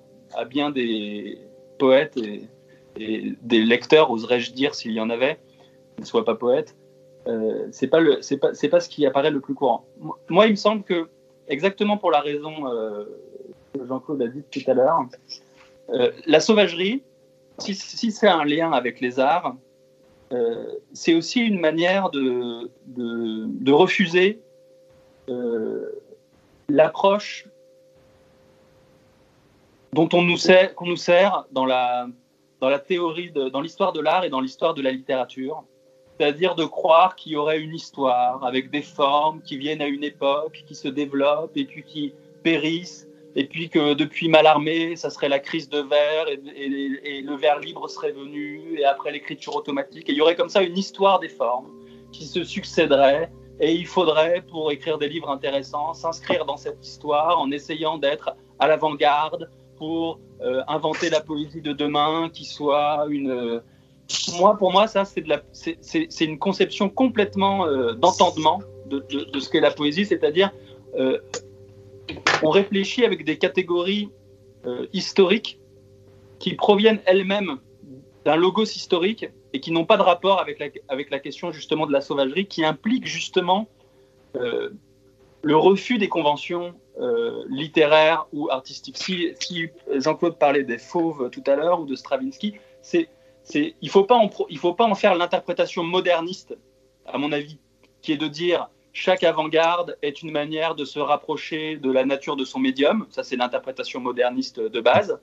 bien des poètes et, et des lecteurs, oserais-je dire, s'il y en avait, ne soient pas poètes. Euh, c'est pas c'est pas, c'est pas ce qui apparaît le plus courant. Mo- Moi, il me semble que exactement pour la raison euh, que Jean-Claude a dit tout à l'heure, euh, la sauvagerie, si, c'est un lien avec les arts, c'est aussi une manière de, de, refuser l'approche dont on nous sert, qu'on nous sert dans la, dans la théorie, dans l'histoire de l'art et dans l'histoire de la littérature. C'est-à-dire de croire qu'il y aurait une histoire avec des formes qui viennent à une époque, qui se développent et puis qui périssent, et puis que depuis Mallarmé, ça serait la crise de verre et le verre libre serait venu, et après l'écriture automatique. Et il y aurait comme ça une histoire des formes qui se succéderait, et il faudrait, pour écrire des livres intéressants, s'inscrire dans cette histoire en essayant d'être à l'avant-garde pour euh, inventer la poésie de demain qui soit une. Moi, pour moi, ça, c'est une conception complètement euh, d'entendement de, ce qu'est la poésie, c'est-à-dire euh, on réfléchit avec des catégories euh, historiques qui proviennent elles-mêmes d'un logos historique et qui n'ont pas de rapport avec la, avec la question justement de la sauvagerie, qui implique justement euh, le refus des conventions littéraires ou artistiques. Si, si Jean-Claude parlait des fauves tout à l'heure ou de Stravinsky, c'est, il faut, faut pas en faire l'interprétation moderniste, à mon avis, qui est de dire chaque avant-garde est une manière de se rapprocher de la nature de son médium. Ça, c'est l'interprétation moderniste de base.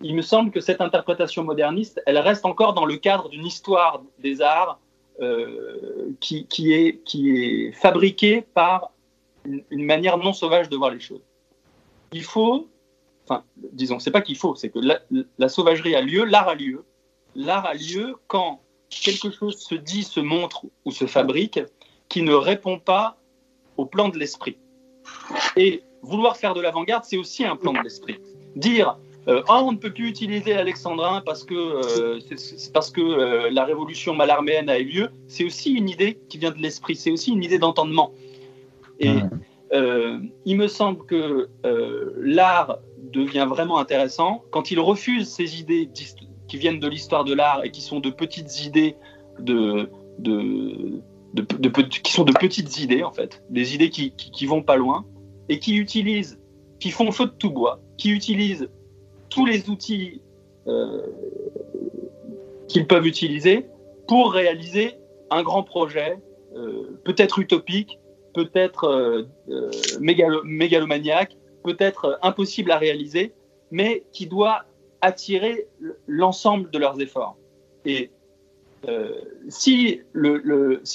Il me semble que cette interprétation moderniste, elle reste encore dans le cadre d'une histoire des arts euh, qui, est, fabriquée par une, manière non sauvage de voir les choses. Il faut, enfin, disons, c'est pas qu'il faut, c'est que la sauvagerie a lieu, l'art a lieu. L'art a lieu quand quelque chose se dit, se montre ou se fabrique qui ne répond pas au plan de l'esprit. Et vouloir faire de l'avant-garde, c'est aussi un plan de l'esprit. Dire euh, Ah, on ne peut plus utiliser l'alexandrin parce que, euh, c'est- parce que euh, la révolution malarméenne a eu lieu, c'est aussi une idée qui vient de l'esprit, c'est aussi une idée d'entendement. Et euh, il me semble que l'art devient vraiment intéressant quand il refuse ces idées qui viennent de l'histoire de l'art et qui sont de petites idées qui sont de petites idées en fait, des idées qui, qui, vont pas loin et qui utilisent, qui font feu de tout bois, qui utilisent tous les outils euh, qu'ils peuvent utiliser pour réaliser un grand projet, euh, peut-être utopique, peut-être euh, euh, mégalo- mégalomaniaque, peut-être impossible à réaliser, mais qui doit attirer l'ensemble de leurs efforts. Et euh, si,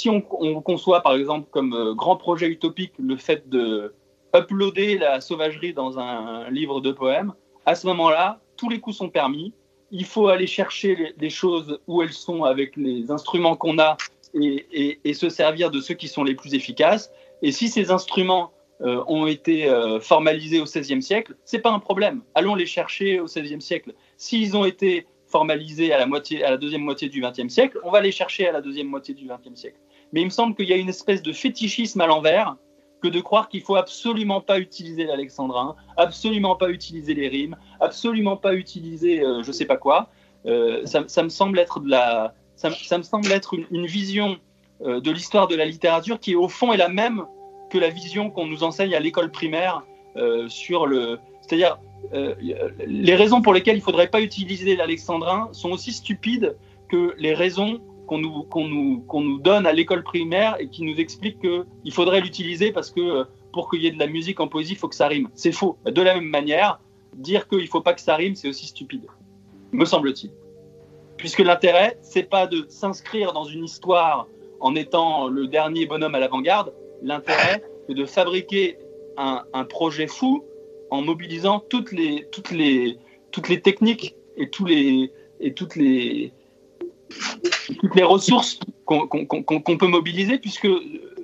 on, on conçoit par exemple comme euh, grand projet utopique le fait de uploader la sauvagerie dans un, livre de poèmes, à ce moment-là, tous les coups sont permis. Il faut aller chercher les, choses où elles sont avec les instruments qu'on a et- et se servir de ceux qui sont les plus efficaces. Et si ces instruments euh, ont été euh, formalisés au XVIe siècle, c'est pas un problème. Allons les chercher au XVIe siècle. S'ils ont été formalisés à la, moitié, à la deuxième moitié du XXe siècle, on va les chercher à la deuxième moitié du XXe siècle. Mais il me semble qu'il y a une espèce de fétichisme à l'envers que de croire qu'il faut absolument pas utiliser l'alexandrin, absolument pas utiliser les rimes, absolument pas utiliser euh, je sais pas quoi. Euh, ça, me semble être de la, ça, me- semble être une, une vision de l'histoire de la littérature qui au fond est la même que la vision qu'on nous enseigne à l'école primaire euh, sur le, c'est-à-dire euh, les raisons pour lesquelles il ne faudrait pas utiliser l'alexandrin sont aussi stupides que les raisons qu'on nous, qu'on nous, qu'on nous donne à l'école primaire et qui nous expliquent qu'il faudrait l'utiliser parce que euh, pour qu'il y ait de la musique en poésie, il faut que ça rime. C'est faux. De la même manière, dire qu'il ne faut pas que ça rime, c'est aussi stupide, me semble-t-il. Puisque l'intérêt, c'est pas de s'inscrire dans une histoire en étant le dernier bonhomme à l'avant-garde. L'intérêt, c'est de fabriquer un, un projet fou en mobilisant toutes les, toutes les, toutes les techniques et, tous les, et toutes, les, toutes les ressources qu'on peut mobiliser, puisque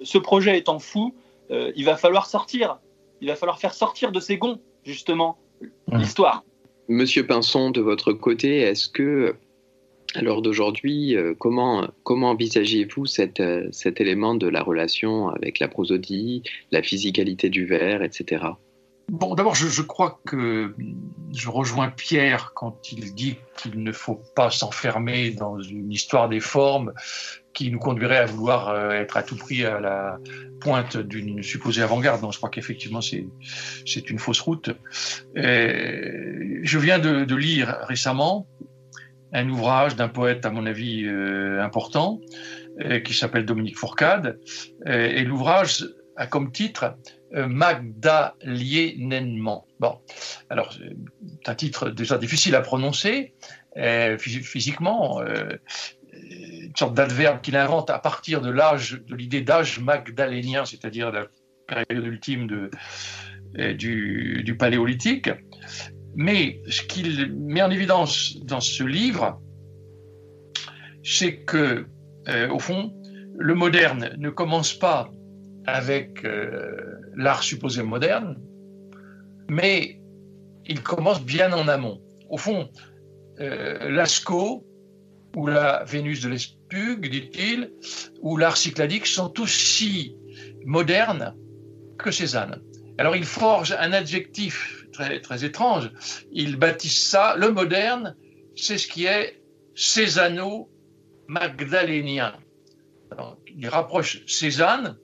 ce projet étant fou, euh, il va falloir sortir. Il va falloir faire sortir de ces gonds, justement, Mmh. l'histoire. Monsieur Pinson, de votre côté, est-ce que, à l'heure d'aujourd'hui, euh, comment, comment envisagez-vous cet, euh, cet élément de la relation avec la prosodie, la physicalité du vers, etc. Bon, d'abord, je, je crois que je rejoins Pierre quand il dit qu'il ne faut pas s'enfermer dans une histoire des formes qui nous conduirait à vouloir euh, être à tout prix à la pointe d'une supposée avant-garde. Donc, je crois qu'effectivement, c'est, une fausse route. Je viens de lire récemment un ouvrage d'un poète, à mon avis, euh, important, euh, qui s'appelle Dominique Fourcade. Euh, et l'ouvrage a comme titre Magdaliennement. Bon, alors, c'est un titre déjà difficile à prononcer phys- physiquement, une sorte d'adverbe qu'il invente à partir de l'âge, de l'idée d'âge magdalénien, c'est-à-dire la période ultime du, du paléolithique. Mais ce qu'il met en évidence dans ce livre, c'est que, euh, au fond, le moderne ne commence pas avec euh, l'art supposé moderne, mais il commence bien en amont. Au fond, euh, Lascaux ou la Vénus de l'Espugue, dit-il, ou l'art cycladique sont aussi modernes que Cézanne. Alors il forge un adjectif très, étrange. Il baptise ça, le moderne, c'est ce qui est cézanno-magdalénien. Alors, il rapproche Cézanne,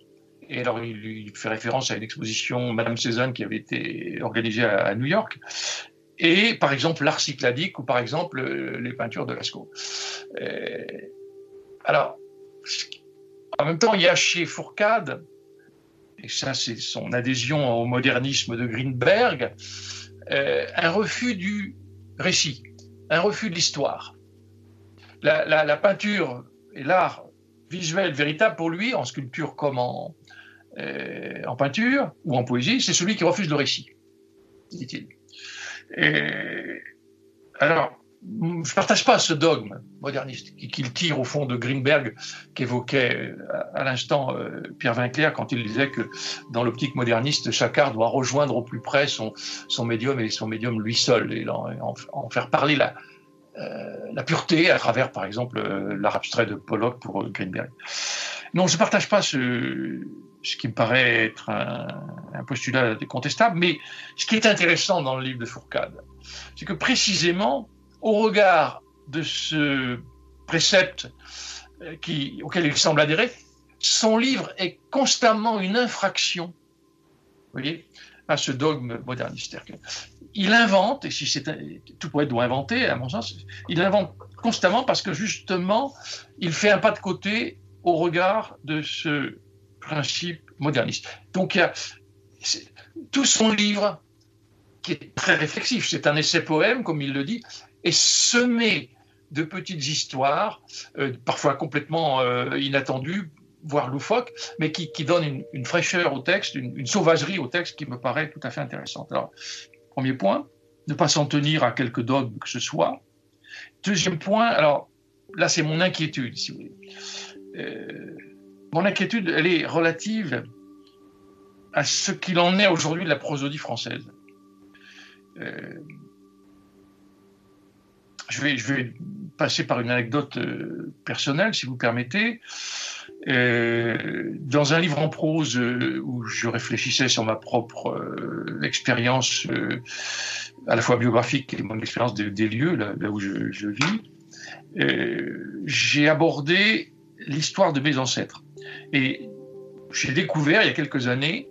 et alors il, fait référence à une exposition Madame Cézanne qui avait été organisée à, à New York, et par exemple l'art cycladique ou par exemple euh, les peintures de Lascaux. Euh, alors, en même temps, il y a chez Fourcade, et ça c'est son adhésion au modernisme de Greenberg, euh, un refus du récit, un refus de l'histoire. La, peinture et l'art visuel véritable pour lui, en sculpture comme en, euh, en peinture ou en poésie, c'est celui qui refuse le récit, dit-il. Alors, je ne partage pas ce dogme moderniste qu'il tire au fond de Greenberg, qu'évoquait à, à l'instant euh, Pierre Vinclair quand il disait que dans l'optique moderniste, chaque art doit rejoindre au plus près son, médium et son médium lui seul, et en, faire parler la, euh, la pureté à travers, par exemple, euh, l'art abstrait de Pollock pour Greenberg. Non, je ne partage pas ce, ce qui me paraît être un, un, postulat décontestable, mais ce qui est intéressant dans le livre de Fourcade, c'est que précisément, au regard de ce précepte qui, auquel il semble adhérer, son livre est constamment une infraction, à ce dogme moderniste. Il invente, et si c'est tout poète doit inventer, à mon sens, il invente constamment parce que justement, il fait un pas de côté au regard de ce principe moderniste. Donc, tout son livre, qui est très réflexif, c'est un essai-poème, comme il le dit, est semé de petites histoires, euh, parfois complètement euh, inattendues, voire loufoques, mais qui, qui donnent une, fraîcheur au texte, une, sauvagerie au texte qui me paraît tout à fait intéressante. Alors, premier point, ne pas s'en tenir à quelque dogme que ce soit. Deuxième point, alors là c'est mon inquiétude, si vous voulez. Euh, mon inquiétude, elle est relative à ce qu'il en est aujourd'hui de la prosodie française. Je, vais, passer par une anecdote euh, personnelle, si vous permettez. Euh, dans un livre en prose euh, où je réfléchissais sur ma propre expérience, à la fois biographique et mon expérience des, lieux, là, où je vis, j'ai abordé l'histoire de mes ancêtres. Et j'ai découvert il y a quelques années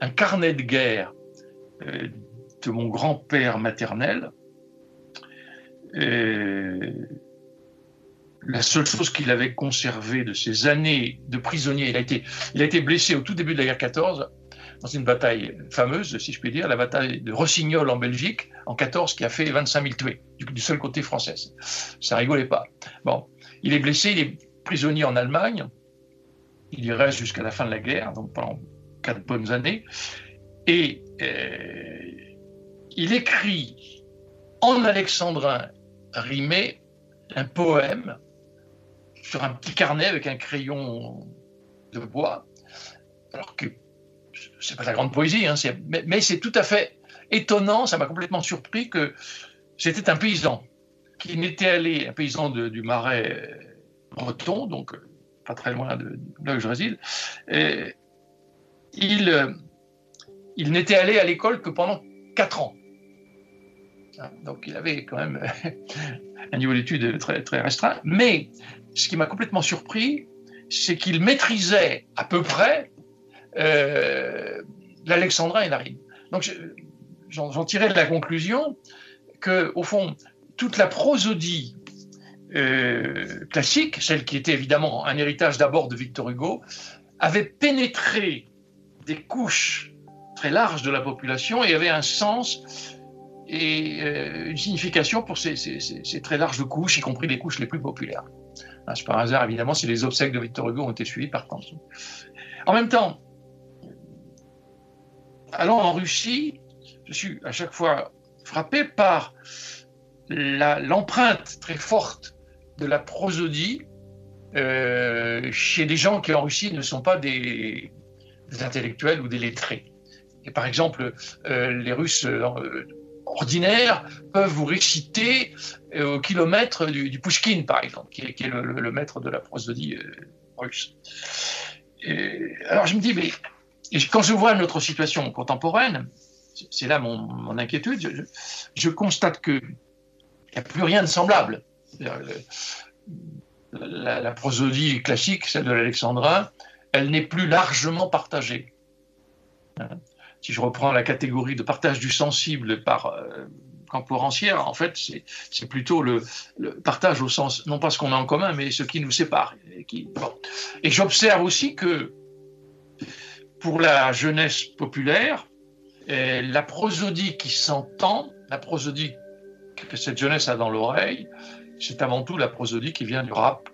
un carnet de guerre de mon grand-père maternel. Et la seule chose qu'il avait conservé de ses années de prisonnier, il a, été, il a été blessé au tout début de la guerre 14, dans une bataille fameuse, si je puis dire, la bataille de Rossignol en Belgique, en 14, qui a fait 25 000 tués, du, du seul côté français. Ça rigolait pas. Bon, il est blessé, il est prisonnier en Allemagne, il y reste jusqu'à la fin de la guerre, donc pendant quatre bonnes années, et euh, il écrit en alexandrin rimé un poème sur un petit carnet avec un crayon de bois alors que c'est pas la grande poésie, hein, mais, c'est tout à fait étonnant, ça m'a complètement surpris que c'était un paysan qui n'était allé, un paysan du marais breton, donc euh, pas très loin de, là où je réside, et il, euh, il n'était allé à l'école que pendant quatre ans. Hein, donc il avait quand même un niveau d'études très, restreint. Mais ce qui m'a complètement surpris, c'est qu'il maîtrisait à peu près euh, l'alexandrin et la rime. Donc j'en tirais la conclusion que, au fond, toute la prosodie euh, classique, celle qui était évidemment un héritage d'abord de Victor Hugo, avait pénétré des couches très larges de la population et avait un sens et euh, une signification pour ces, très larges couches, y compris les couches les plus populaires. Ah, c'est par hasard, évidemment, si les obsèques de Victor Hugo ont été suivies par tant En même temps, allant en Russie, je suis à chaque fois frappé par l'empreinte très forte de la prosodie euh, chez des gens qui en Russie ne sont pas des, intellectuels ou des lettrés. Et par exemple, euh, les Russes ordinaires peuvent vous réciter au kilomètre du, du, Pushkin, par exemple, qui est, le, maître de la prosodie russe. alors je me dis, mais quand je vois notre situation contemporaine, c'est là mon, inquiétude, je, constate qu'il n'y a plus rien de semblable. La, prosodie classique, celle de l'alexandrin, elle n'est plus largement partagée. Si je reprends la catégorie de partage du sensible par euh, en fait, c'est plutôt le, partage au sens, non pas ce qu'on a en commun, mais ce qui nous sépare. Et, j'observe aussi que pour la jeunesse populaire, la prosodie qui s'entend, la prosodie que cette jeunesse a dans l'oreille, c'est avant tout la prosodie qui vient du rap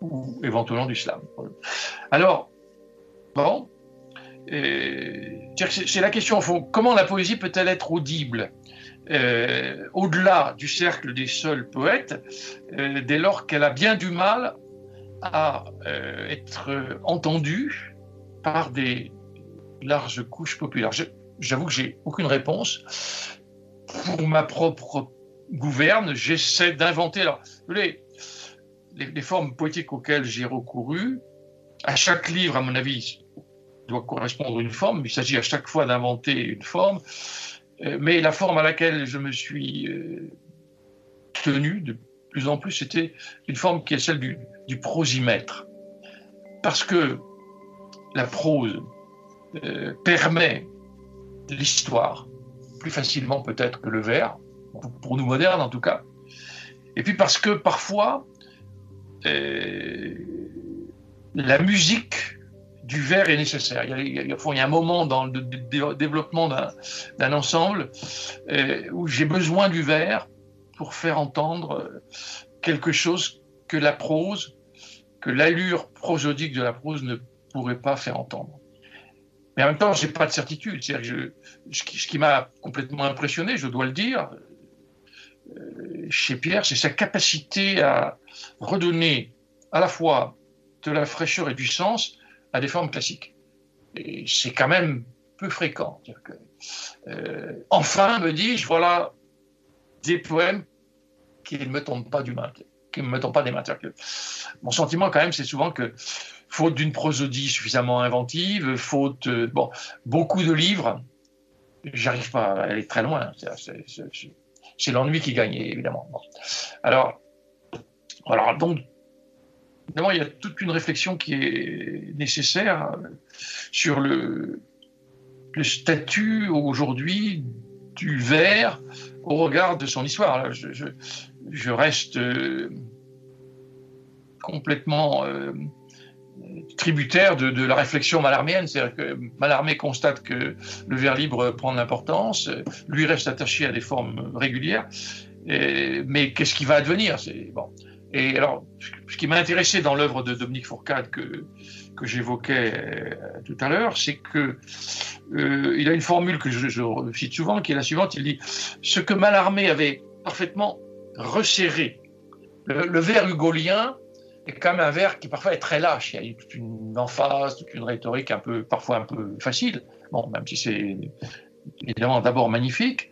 ou éventuellement du slam. Alors, bon, c'est la question au fond, comment la poésie peut-elle être audible? Euh, au-delà du cercle des seuls poètes, euh, dès lors qu'elle a bien du mal à euh, être entendue par des larges couches populaires. J'avoue que j'ai aucune réponse. Pour ma propre gouverne, j'essaie d'inventer. Les, les, formes poétiques auxquelles j'ai recouru, à chaque livre, à mon avis, doit correspondre une forme. Il s'agit à chaque fois d'inventer une forme. Euh, mais la forme à laquelle je me suis euh, tenu de plus en plus, c'était une forme qui est celle du, prosimètre. Parce que la prose euh, permet l'histoire plus facilement peut-être que le vers, pour nous modernes en tout cas. Et puis parce que parfois, la musique du vers est nécessaire. Il y a, un moment dans le développement d'un ensemble euh, où j'ai besoin du vers pour faire entendre quelque chose que la prose, que l'allure prosodique de la prose ne pourrait pas faire entendre. Mais en même temps, je n'ai pas de certitude. Je, ce qui m'a complètement impressionné, je dois le dire, euh, chez Pierre, c'est sa capacité à redonner à la fois de la fraîcheur et du sens à des formes classiques. Et c'est quand même peu fréquent. Que, euh, enfin, me dis-je, voilà des poèmes qui ne me tombent pas du main, qui ne me tombent pas des mains. Mon sentiment, quand même, c'est souvent que, faute d'une prosodie suffisamment inventive, faute, euh, bon, beaucoup de livres, j'arrive pas à aller très loin. C'est l'ennui qui gagne, évidemment. Alors, alors, donc, évidemment, il y a toute une réflexion qui est nécessaire sur le, statut aujourd'hui du vers au regard de son histoire. je, reste euh, complètement euh, tributaire de, la réflexion malarmienne, c'est-à-dire que Mallarmé constate que le vers libre prend de l'importance, lui reste attaché à des formes régulières, mais qu'est-ce qui va advenir? Bon. Et alors, ce qui m'a intéressé dans l'œuvre de Dominique Fourcade que, que j'évoquais euh, tout à l'heure, c'est que euh, il a une formule que je, cite souvent, qui est la suivante. Il dit ce que Mallarmé avait parfaitement resserré, le, le hugolien est quand même un vers qui parfois est très lâche. Il y a toute une emphase, toute une rhétorique un peu, parfois un peu facile. Bon, même si c'est évidemment d'abord magnifique.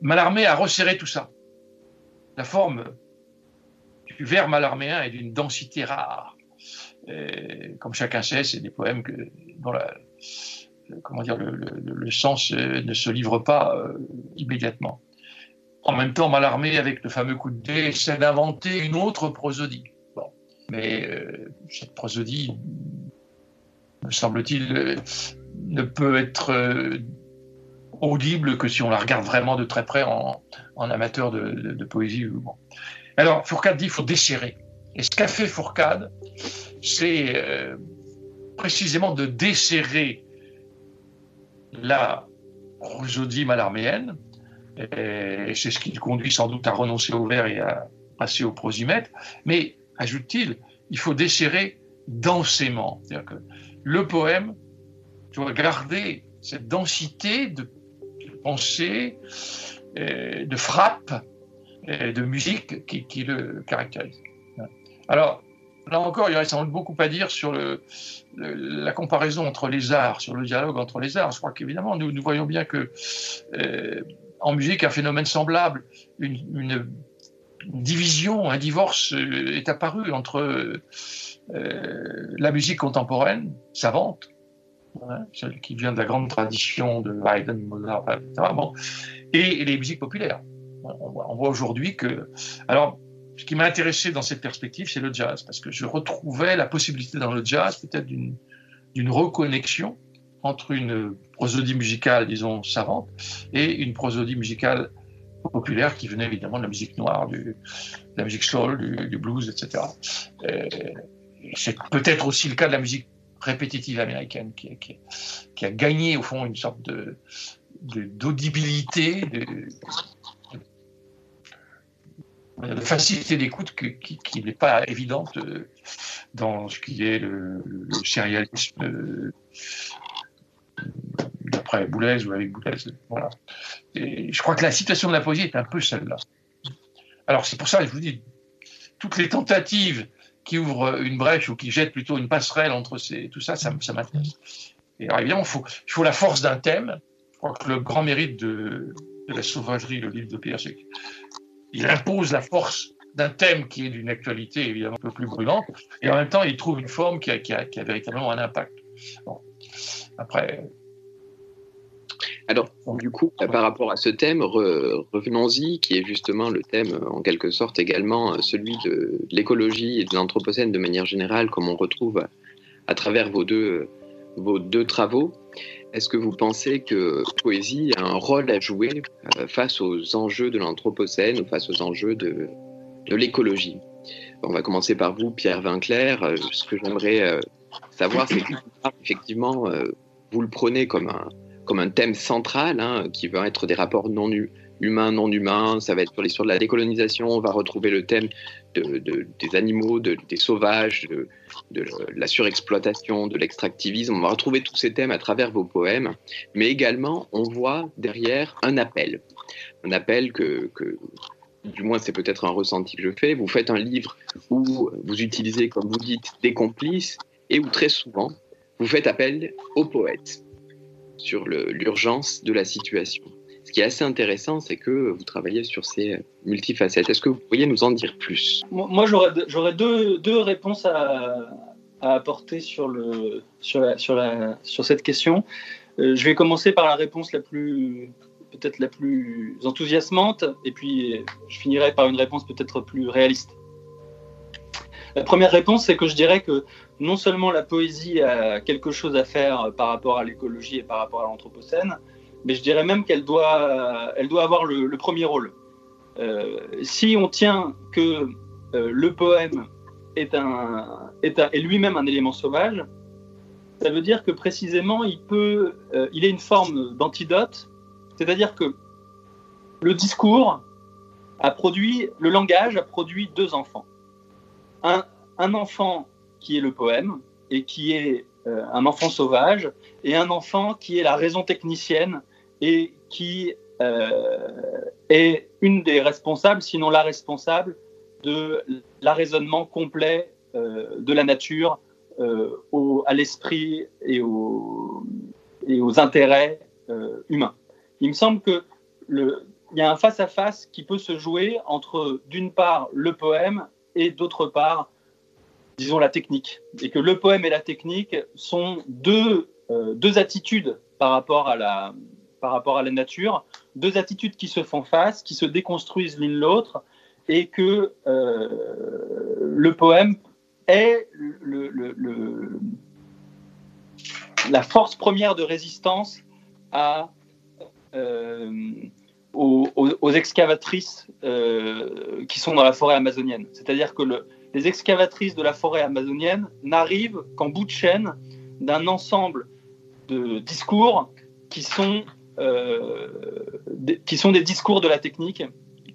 Mallarmé a resserré tout ça. La forme du vers malarméen est d'une densité rare. comme chacun sait, c'est des poèmes que, dont comment dire, le, sens euh, ne se livre pas euh, immédiatement. En même temps, Mallarmé, avec le fameux coup de dé, essaie d'inventer une autre prosodie. Bon. Mais euh, cette prosodie, me semble-t-il, ne peut être audible que si on la regarde vraiment de très près en, amateur de, poésie. Bon. Alors, Fourcade dit qu'il faut desserrer. Et ce qu'a fait Fourcade, c'est précisément de desserrer la prosodie malarméenne, et c'est ce qui le conduit sans doute à renoncer au vers et à passer au prosimètre, mais, ajoute-t-il, il faut desserrer densément. C'est-à-dire que le poème doit garder cette densité de pensée, de frappe, de musique qui, le caractérise. Alors, là encore, il y aurait sans doute beaucoup à dire sur la comparaison entre les arts, sur le dialogue entre les arts. Je crois qu'évidemment, nous, nous, voyons bien que euh, en musique, un phénomène semblable, une, division, un divorce euh, est apparu entre euh, la musique contemporaine, savante, hein, celle qui vient de la grande tradition de Haydn, Mozart, etc., et les musiques populaires. On voit aujourd'hui que. Alors, ce qui m'a intéressé dans cette perspective, c'est le jazz, parce que je retrouvais la possibilité dans le jazz peut-être d'une reconnexion entre une prosodie musicale, disons, savante, et une prosodie musicale populaire qui venait évidemment de la musique noire, de la musique soul, du, blues, etc. C'est peut-être aussi le cas de la musique répétitive américaine qui, a gagné au fond une sorte de d'audibilité, de facilité d'écoute qui, n'est pas évidente euh, dans ce qui est le, sérialisme euh, d'après Boulez ou avec Boulez. Voilà. Et je crois que la situation de la poésie est un peu celle-là. Alors c'est pour ça que je vous dis, toutes les tentatives qui ouvrent une brèche ou qui jettent plutôt une passerelle entre ces, tout ça, ça, m'intéresse. Et évidemment, il faut, il faut la force d'un thème. Je crois que le grand mérite de, la sauvagerie, le livre de Pierre, c'est il impose la force d'un thème qui est d'une actualité évidemment un peu plus brûlante, et en même temps, il trouve une forme qui a, véritablement un impact. Après. Alors, du coup, par rapport à ce thème, revenons-y, qui est justement le thème, en quelque sorte, également celui de l'écologie et de l'anthropocène de manière générale, comme on retrouve à travers vos deux, vos deux travaux. Est-ce que vous pensez que poésie a un rôle à jouer euh, face aux enjeux de l'anthropocène ou face aux enjeux de, de l'écologie? On va commencer par vous, Pierre Vinclair. Euh, ce que j'aimerais euh, savoir, c'est que effectivement, vous le prenez comme un, comme un thème central hein, qui va être des rapports non humains, non humains. Ça va être sur l'histoire de la décolonisation. On va retrouver le thème des animaux, des sauvages, de, la surexploitation, de l'extractivisme. On va retrouver tous ces thèmes à travers vos poèmes, mais également on voit derrière un appel. Un appel que, du moins c'est peut-être un ressenti que je fais. Vous faites un livre où vous utilisez, comme vous dites, des complices et où très souvent vous faites appel aux poètes sur l'urgence de la situation ce qui est assez intéressant, c'est que vous travaillez sur ces multifacettes. Est-ce que vous pourriez nous en dire plus? Moi, j'aurais deux, deux, réponses à, apporter sur, le, sur, la, sur, la, sur cette question. Euh, je vais commencer par la réponse la plus peut-être la plus enthousiasmante, et puis je finirai par une réponse peut-être plus réaliste. La première réponse, c'est que je dirais que non seulement la poésie a quelque chose à faire par rapport à l'écologie et par rapport à l'anthropocène, mais je dirais même qu'elle doit, elle doit avoir le, premier rôle. Euh, si on tient que euh, le poème est, un, est, est lui-même un élément sauvage, ça veut dire que précisément il peut, euh, il est une forme d'antidote, c'est-à-dire que le discours a produit, le langage a produit deux enfants. Un, un enfant qui est le poème et qui est un enfant sauvage, et un enfant qui est la raison technicienne et qui euh, est une des responsables, sinon la responsable, de l'arraisonnement complet de la nature au, à l'esprit et, et, aux intérêts humains. Il me semble que le, il y a un face-à-face qui peut se jouer entre, d'une part, le poème et d'autre part, disons, la technique. Et que le poème et la technique sont deux, euh, deux attitudes par rapport, à la, par rapport à la nature, deux attitudes qui se font face, qui se déconstruisent l'une l'autre, et que euh, le poème est le, la force première de résistance euh, aux, excavatrices euh, qui sont dans la forêt amazonienne. C'est-à-dire que les excavatrices de la forêt amazonienne n'arrivent qu'en bout de chaîne d'un ensemble de discours qui sont, des, qui sont des discours de la technique,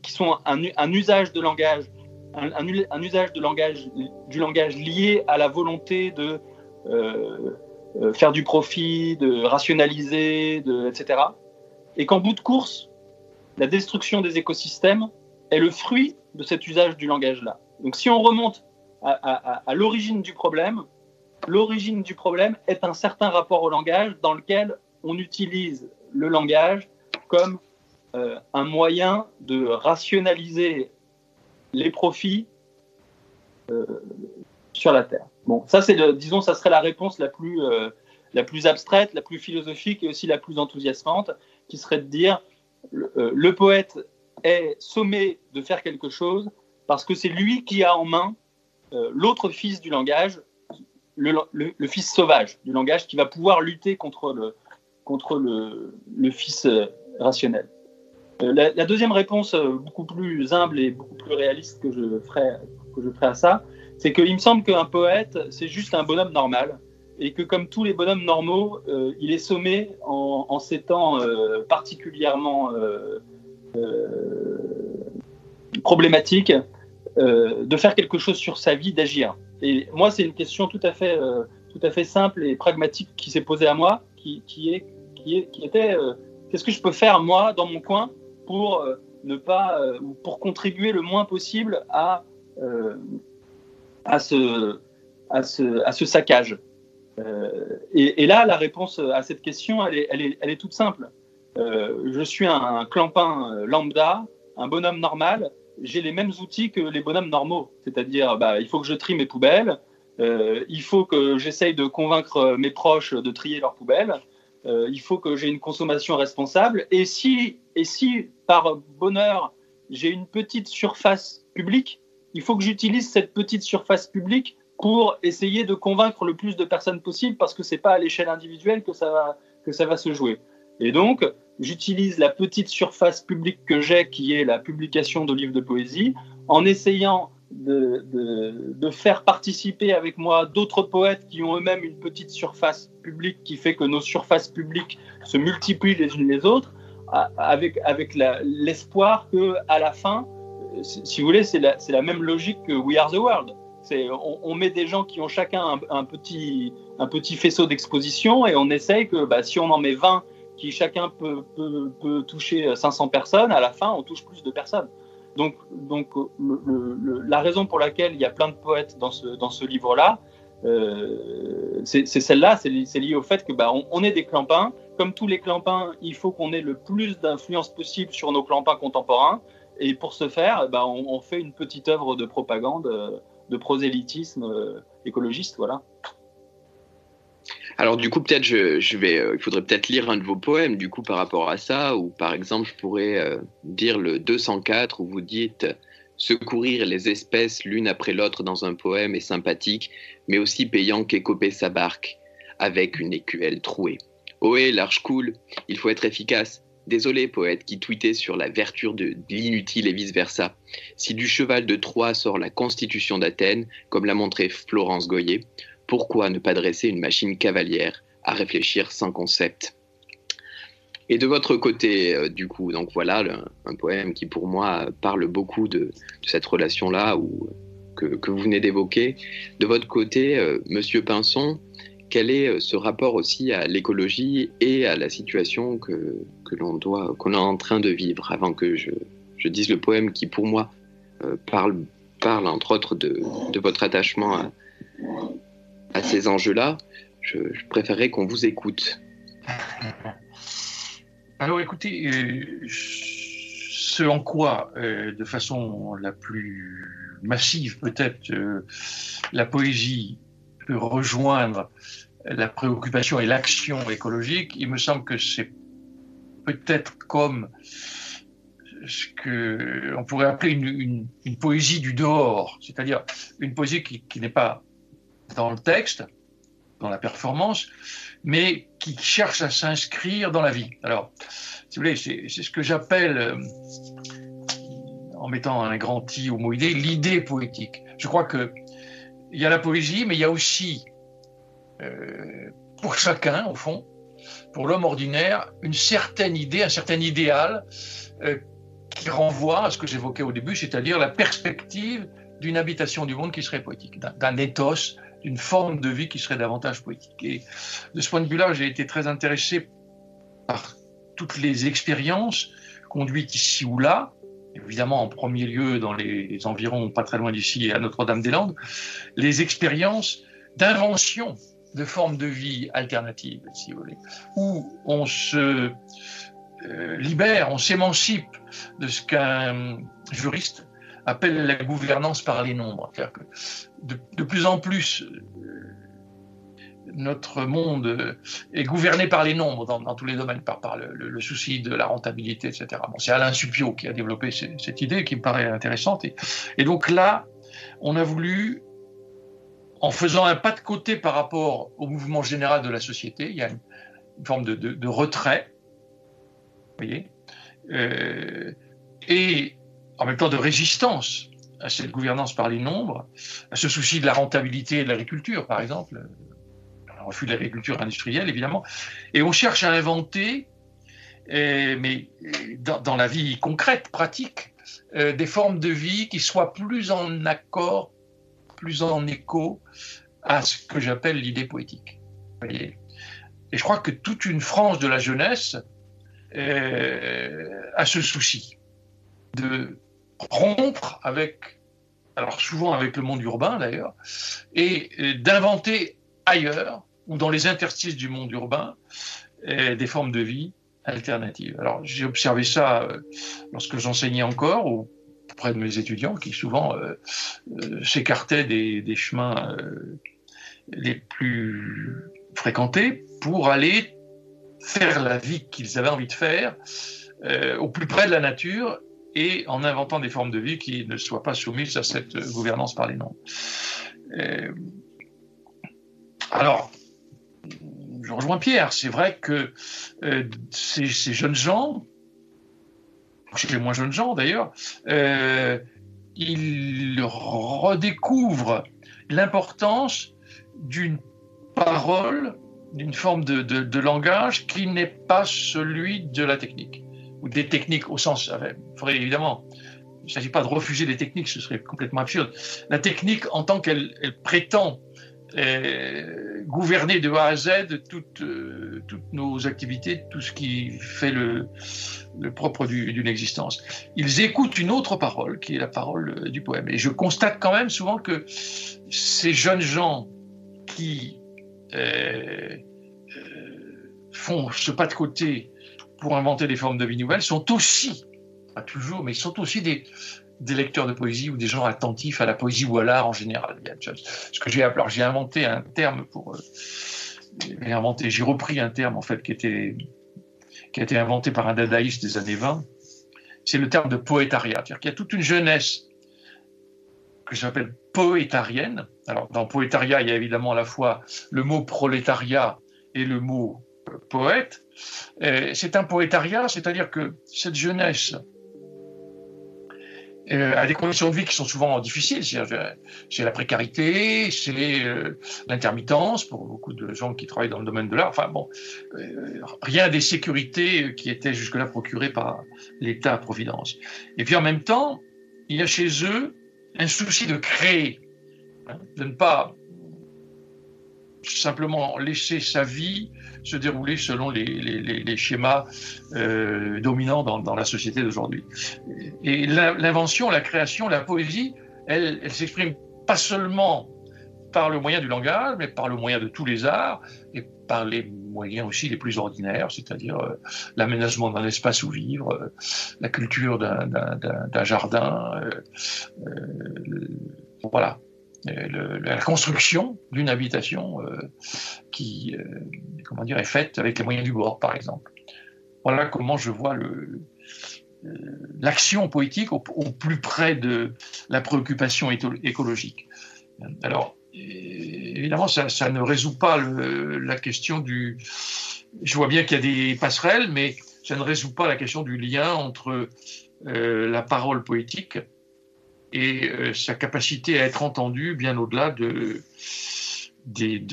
qui sont un, usage de langage, un, usage de langage, du langage lié à la volonté de euh, faire du profit, de rationaliser, etc. Et qu'en bout de course, la destruction des écosystèmes est le fruit de cet usage du langage-là. Donc si on remonte à, l'origine du problème, l'origine du problème est un certain rapport au langage dans lequel on utilise le langage comme euh, un moyen de rationaliser les profits euh, sur la Terre. Bon, ça c'est, disons, ça serait la réponse la plus, euh, la plus abstraite, la plus philosophique et aussi la plus enthousiasmante, qui serait de dire euh, le, poète est sommé de faire quelque chose parce que c'est lui qui a en main euh, l'autre fils du langage, le, fils sauvage du langage, qui va pouvoir lutter contre le, contre le, fils euh, rationnel. La, deuxième réponse, beaucoup plus humble et beaucoup plus réaliste que je ferai, à ça, c'est qu'il me semble qu'un poète, c'est juste un bonhomme normal et que comme tous les bonhommes normaux, euh, il est sommé en, ces temps euh, particulièrement euh, problématiques de faire quelque chose sur sa vie, d'agir. Et moi, c'est une question tout à fait, tout à fait simple et pragmatique qui s'est posée à moi, qui, est, qui, était qu'est-ce que je peux faire moi dans mon coin pour ne pas ou pour contribuer le moins possible à à ce, à ce, à ce saccage. Euh, et, là, la réponse à cette question, elle est, elle est, toute simple. Euh, je suis un, clampin euh, lambda, un bonhomme normal. J'ai les mêmes outils que les bonhommes normaux. C'est-à-dire, bah, il faut que je trie mes poubelles. il faut que j'essaye de convaincre mes proches de trier leurs poubelles. Il faut que j'ai une consommation responsable. Et si, et si par bonheur, j'ai une petite surface publique, il faut que j'utilise cette petite surface publique pour essayer de convaincre le plus de personnes possible parce que c'est pas à l'échelle individuelle que ça va que ça va se jouer. Et donc, j'utilise la petite surface publique que j'ai, qui est la publication de livres de poésie, en essayant de, faire participer avec moi d'autres poètes qui ont eux-mêmes une petite surface publique qui fait que nos surfaces publiques se multiplient les unes les autres, avec, avec l'espoir que à la fin, si vous voulez, c'est la, même logique que We Are the World on, met des gens qui ont chacun un, petit, un petit faisceau d'exposition et on essaye que bah, si on en met 20 qui chacun peut, peut, toucher 500 personnes, à la fin, on touche plus de personnes. Donc, donc la raison pour laquelle il y a plein de poètes dans ce, dans ce livre-là, euh, c'est celle-là, c'est lié au fait que bah, on, est des clampins. Comme tous les clampins, il faut qu'on ait le plus d'influence possible sur nos clampins contemporains. Et pour ce faire, bah, on, fait une petite œuvre de propagande euh, de prosélytisme euh, écologiste, voilà. Alors du coup, peut-être je, vais, euh, il faudrait peut-être lire un de vos poèmes du coup par rapport à ça, ou par exemple, je pourrais euh, dire le 204 où vous dites secourir les espèces l'une après l'autre dans un poème est sympathique, mais aussi payant qu'écoper sa barque avec une écuelle trouée. Ohé, l'arche coule, il faut être efficace. Désolé, poète, qui tweetait sur la vertu de l'inutile et vice-versa. Si du cheval de Troie sort la constitution d'Athènes, comme l'a montré Florence Goyer, pourquoi ne pas dresser une machine cavalière à réfléchir sans concept? Et de votre côté, euh, du coup, donc voilà un poème qui pour moi parle beaucoup de, cette relation-là que, que, vous venez d'évoquer. De votre côté, euh, Monsieur Pinson, quel est euh, ce rapport aussi à l'écologie et à la situation que, que l'on doit, qu'on est en train de vivre avant que je, dise le poème qui pour moi euh, parle parle entre autres de, votre attachement à, à ces enjeux-là. Je, je préférerais qu'on vous écoute. Alors écoutez, euh, ce en quoi, euh, de façon la plus massive peut-être, euh, la poésie peut rejoindre la préoccupation et l'action écologique, il me semble que c'est peut-être comme ce que on pourrait appeler une, poésie du dehors, c'est-à-dire une poésie qui n'est pas dans le texte, dans la performance, mais qui cherche à s'inscrire dans la vie. Alors, si vous voulez, c'est ce que j'appelle, euh, en mettant un grand i au mot idée, l'idée poétique. Je crois que il y a la poésie, mais il y a aussi, euh, pour chacun, au fond, pour l'homme ordinaire, une certaine idée, un certain idéal euh, qui renvoie à ce que j'évoquais au début, c'est-à-dire la perspective d'une habitation du monde qui serait poétique, d'un ethos, d'une forme de vie qui serait davantage poétique. Et de ce point de vue-là, j'ai été très intéressé par toutes les expériences conduites ici ou là, évidemment en premier lieu dans les environs pas très loin d'ici à Notre-Dame-des-Landes, les expériences d'invention de formes de vie alternatives, si vous voulez, où on se euh, libère, on s'émancipe de ce qu'un juriste appelle la gouvernance par les nombres. Que de, plus en plus, euh, notre monde est gouverné par les nombres dans, tous les domaines, par, par le, souci de la rentabilité, etc. Bon, c'est Alain Supio qui a développé cette, idée qui me paraît intéressante. Et, donc là, on a voulu, en faisant un pas de côté par rapport au mouvement général de la société, il y a une, forme de, retrait, vous voyez, euh, et en même temps de résistance à cette gouvernance par les nombres, à ce souci de la rentabilité de l'agriculture, par exemple, un refus de l'agriculture industrielle, évidemment, et on cherche à inventer, euh, mais dans, la vie concrète, pratique, euh, des formes de vie qui soient plus en accord, plus en écho à ce que j'appelle l'idée poétique. Et je crois que toute une frange de la jeunesse euh, a ce souci de rompre avec, alors souvent avec le monde urbain d'ailleurs, et d'inventer ailleurs ou dans les interstices du monde urbain euh, des formes de vie alternatives. Alors j'ai observé ça euh, lorsque j'enseignais encore auprès de mes étudiants qui souvent euh, s'écartaient des, chemins les plus fréquentés pour aller faire la vie qu'ils avaient envie de faire au plus près de la nature et en inventant des formes de vie qui ne soient pas soumises à cette gouvernance par les noms. Euh, alors, je rejoins Pierre, c'est vrai que euh, ces, jeunes gens, les moins jeunes gens d'ailleurs, euh, ils redécouvrent l'importance d'une parole, d'une forme de langage qui n'est pas celui de la technique ou des techniques au sens, faudrait évidemment, il ne s'agit pas de refuser les techniques, ce serait complètement absurde. La technique, en tant qu'elle prétend euh, gouverner de A à Z toutes, euh, toutes nos activités, tout ce qui fait le, propre d'une existence. Ils écoutent une autre parole, qui est la parole euh, du poème. Et je constate quand même souvent que ces jeunes gens qui font ce pas de côté pour inventer des formes de vie nouvelles sont aussi, pas toujours, mais sont aussi des, lecteurs de poésie ou des gens attentifs à la poésie ou à l'art en général. Ce que j'ai alors j'ai inventé un terme pour euh, j'ai inventé, j'ai repris un terme en fait qui était qui a été inventé par un dadaïste des années 20. C'est le terme de poétariat, c'est-à-dire qu'il y a toute une jeunesse que j'appelle poétarienne. Alors dans poétariat, il y a évidemment à la fois le mot prolétariat et le mot poète, euh, c'est un poétariat, c'est-à-dire que cette jeunesse euh, a des conditions de vie qui sont souvent difficiles. C'est la précarité, c'est euh, l'intermittence pour beaucoup de gens qui travaillent dans le domaine de l'art. Enfin bon, rien des sécurités qui étaient jusque-là procurées par l'État-providence. Et puis en même temps, il y a chez eux un souci de créer, hein, de ne pas simplement laisser sa vie se dérouler selon les, schémas euh, dominants dans, la société d'aujourd'hui. Et l'invention, la création, la poésie, elle, elle s'exprime pas seulement par le moyen du langage, mais par le moyen de tous les arts et par les moyens aussi les plus ordinaires, c'est-à-dire euh, l'aménagement d'un espace où vivre, euh, la culture d'un jardin, euh, voilà, la construction d'une habitation qui, comment dire, est faite avec les moyens du bord, par exemple. Voilà comment je vois l'action poétique au, plus près de la préoccupation écologique. Alors, évidemment, ça, ne résout pas la question du. Je vois bien qu'il y a des passerelles, mais ça ne résout pas la question du lien entre euh, la parole poétique et euh, sa capacité à être entendue bien au-delà de,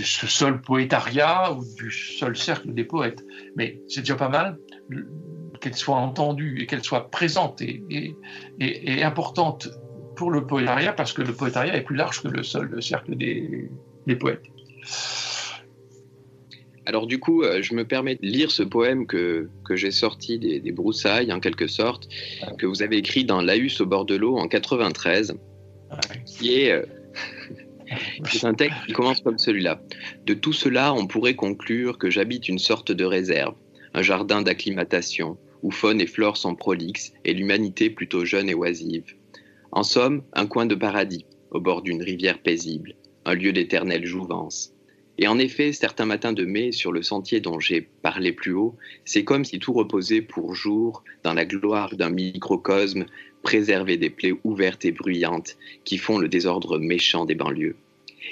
ce seul poétariat ou du seul cercle des poètes. Mais c'est déjà pas mal qu'elle soit entendue et qu'elle soit présente et importante pour le poétariat parce que le poétariat est plus large que le seul cercle des, poètes. Alors du coup, euh, je me permets de lire ce poème que, que j'ai sorti des, broussailles, en quelque sorte, que vous avez écrit dans Laus au bord de l'eau en 93, qui est... Euh, c'est un texte qui commence comme celui-là. De tout cela, on pourrait conclure que j'habite une sorte de réserve, un jardin d'acclimatation, où faune et flore sont prolixes et l'humanité plutôt jeune et oisive. En somme, un coin de paradis, au bord d'une rivière paisible, un lieu d'éternelle jouvence. Et en effet, certains matins de mai, sur le sentier dont j'ai parlé plus haut, c'est comme si tout reposait pour jour dans la gloire d'un microcosme préservé des plaies ouvertes et bruyantes qui font le désordre méchant des banlieues.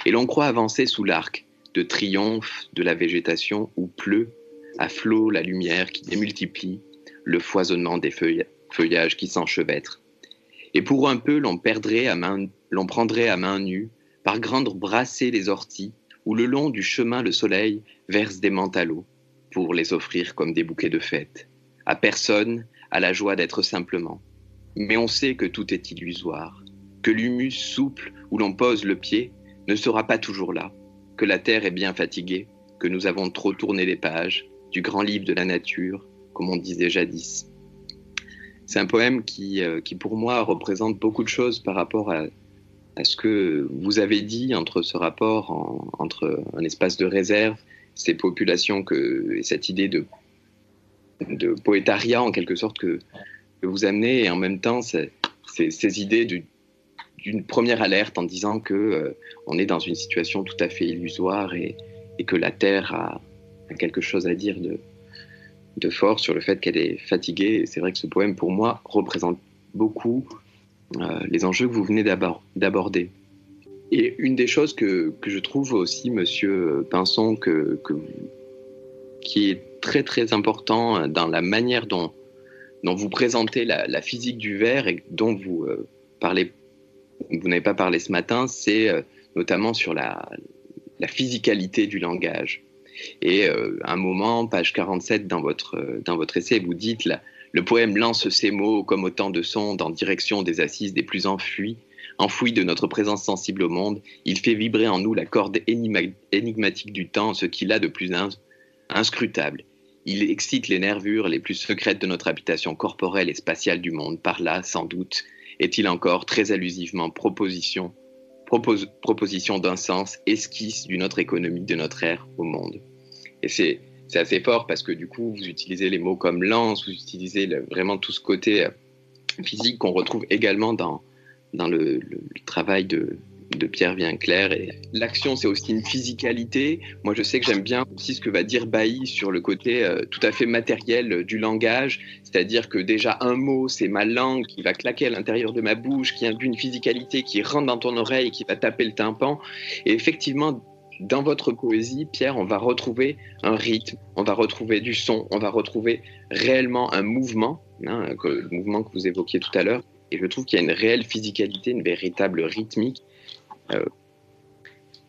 Et l'on croit avancer sous l'arc de triomphe de la végétation où pleut à flot la lumière qui démultiplie le foisonnement des feuillages qui s'enchevêtrent. Et pour un peu, l'on perdrait à l'on prendrait à main nue, par grandes brassées les orties, où le long du chemin le soleil verse des manteaux pour les offrir comme des bouquets de fête. À personne, à la joie d'être simplement. Mais on sait que tout est illusoire, que l'humus souple où l'on pose le pied ne sera pas toujours là, que la terre est bien fatiguée, que nous avons trop tourné les pages du grand livre de la nature, comme on disait jadis. C'est un poème qui, euh, qui, pour moi, représente beaucoup de choses par rapport à, à ce que vous avez dit entre ce rapport entre un espace de réserve, ces populations que, et cette idée de, de poétariat, en quelque sorte, que, vous amenez, et en même temps, ces, idées d'une première alerte en disant que euh, on est dans une situation tout à fait illusoire et, que la Terre a, quelque chose à dire de, fort sur le fait qu'elle est fatiguée. c'est vrai que ce poème, pour moi, représente beaucoup les enjeux que vous venez d'aborder. Et une des choses que, que, je trouve aussi, monsieur Pinson, que, qui est très très important dans la manière dont, dont vous présentez la, la physique du verre et dont vous euh, parlez, vous n'avez pas parlé ce matin, c'est euh, notamment sur la, la physicalité du langage. Et euh, à un moment, page 47 dans votre, euh, dans votre essai, vous dites le poème lance ses mots comme autant de sondes en direction des assises des plus enfuis, enfouis de notre présence sensible au monde. Il fait vibrer en nous la corde énigmatique du temps, ce qu'il a de plus inscrutable. Il excite les nervures les plus secrètes de notre habitation corporelle et spatiale du monde. Par là, sans doute, est-il encore très allusivement proposition proposition d'un sens, esquisse d'une autre économie de notre ère au monde. Et c'est assez fort parce que du coup, vous utilisez les mots comme lance, vous utilisez vraiment tout ce côté euh, physique qu'on retrouve également dans, dans le travail de, Pierre clair Et l'action, c'est aussi une physicalité. Moi, je sais que j'aime bien aussi ce que va dire Bailly sur le côté euh, tout à fait matériel du langage. C'est-à-dire que déjà, un mot, c'est ma langue qui va claquer à l'intérieur de ma bouche, qui a une physicalité qui rentre dans ton oreille, qui va taper le tympan. Et effectivement, dans votre poésie, Pierre, on va retrouver un rythme, on va retrouver du son, on va retrouver réellement un mouvement, hein, le mouvement que vous évoquiez tout à l'heure. Et je trouve qu'il y a une réelle physicalité, une véritable rythmique euh,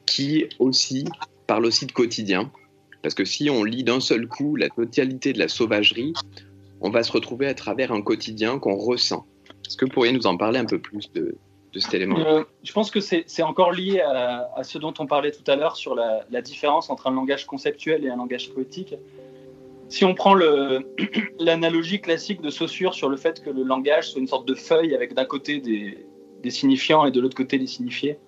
qui aussi parle aussi de quotidien. Parce que si on lit d'un seul coup la totalité de la sauvagerie, on va se retrouver à travers un quotidien qu'on ressent. Est-ce que vous pourriez nous en parler un peu plus de, cet élément euh, Je pense que c'est encore lié à, ce dont on parlait tout à l'heure sur la, différence entre un langage conceptuel et un langage poétique. Si on prend l'analogie classique de Saussure sur le fait que le langage soit une sorte de feuille avec d'un côté des, signifiants et de l'autre côté des signifiés.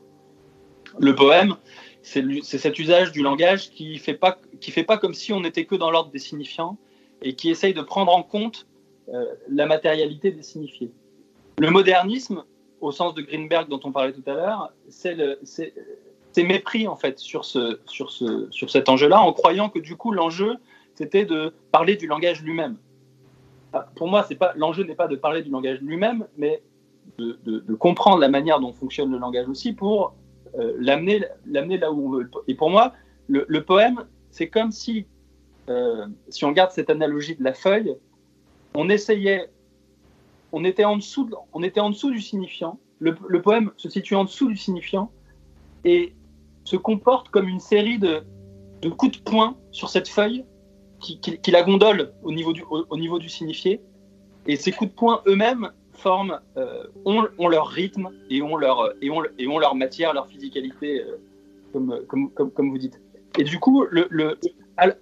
Le poème, c'est cet usage du langage qui fait pas fait pas comme si on n'était que dans l'ordre des signifiants et qui essaye de prendre en compte euh, la matérialité des signifiés. Le modernisme, au sens de Greenberg dont on parlait tout à l'heure, c'est mépris en fait sur, ce, sur, ce, sur cet enjeu-là, en croyant que du coup l'enjeu c'était de parler du langage lui-même. Pour moi, pas l'enjeu n'est pas de parler du langage lui-même, mais de, de, comprendre la manière dont fonctionne le langage aussi pour euh, l'amener là où on veut. Et pour moi, le, poème, c'est comme si, euh, si on garde cette analogie de la feuille, on essayait, on était en dessous, on était en dessous du signifiant. Le, poème se situe en dessous du signifiant et se comporte comme une série de, de coups de poing sur cette feuille qui, qui, la gondole au niveau, du, au, niveau du signifié. Et ces coups de poing eux-mêmes forment, euh, ont, leur rythme et ont leur, et ont, et ont leur matière, leur physicalité, euh, comme, comme, comme, comme, vous dites. Et du coup, le, le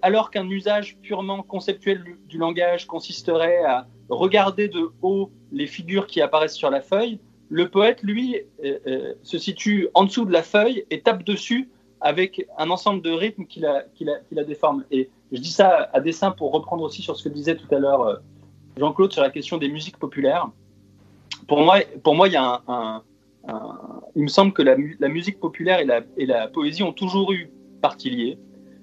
alors qu'un usage purement conceptuel du, langage consisterait à regarder de haut les figures qui apparaissent sur la feuille, le poète, lui, euh, euh se situe en dessous de la feuille et tape dessus avec un ensemble de rythmes qui la, qui déforment. Et je dis ça à dessein pour reprendre aussi sur ce que disait tout à l'heure euh, Jean-Claude sur la question des musiques populaires. Pour moi, pour moi il, me semble que la, musique populaire et la, et la, poésie ont toujours eu partie liée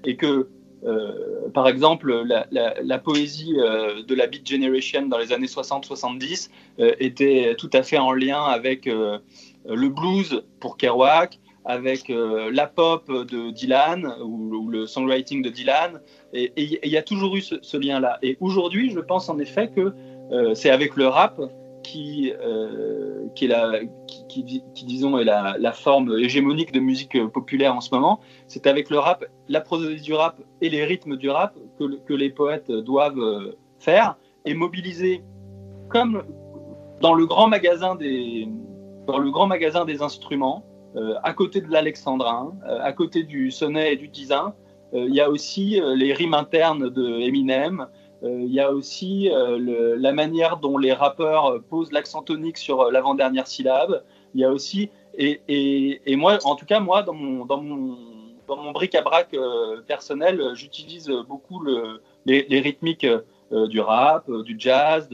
et que, euh, par exemple, la, poésie euh, de la Beat Generation dans les années 60-70 était tout à fait en lien avec le blues pour Kerouac, avec la pop de Dylan ou, le songwriting de Dylan, et il y a toujours eu ce, lien-là. Et aujourd'hui, je pense en effet que euh, c'est avec le rap qui, euh, qui est la, qui, qui, disons est la, forme hégémonique de musique populaire en ce moment. C'est avec le rap, la prosodie du rap et les rythmes du rap que, que les poètes doivent euh, faire et mobiliser comme dans le grand magasin des dans le grand magasin des instruments, euh, à côté de l'alexandrin, à côté du sonnet et du tisin, il y a aussi les rimes internes de Eminem. Euh, il y a aussi la manière dont les rappeurs posent l'accent tonique sur l'avant-dernière syllabe. Il y a aussi, et, moi, en tout cas, moi, dans mon, dans mon, dans mon bric-à-brac personnel, j'utilise beaucoup le, les, rythmiques du rap, du jazz,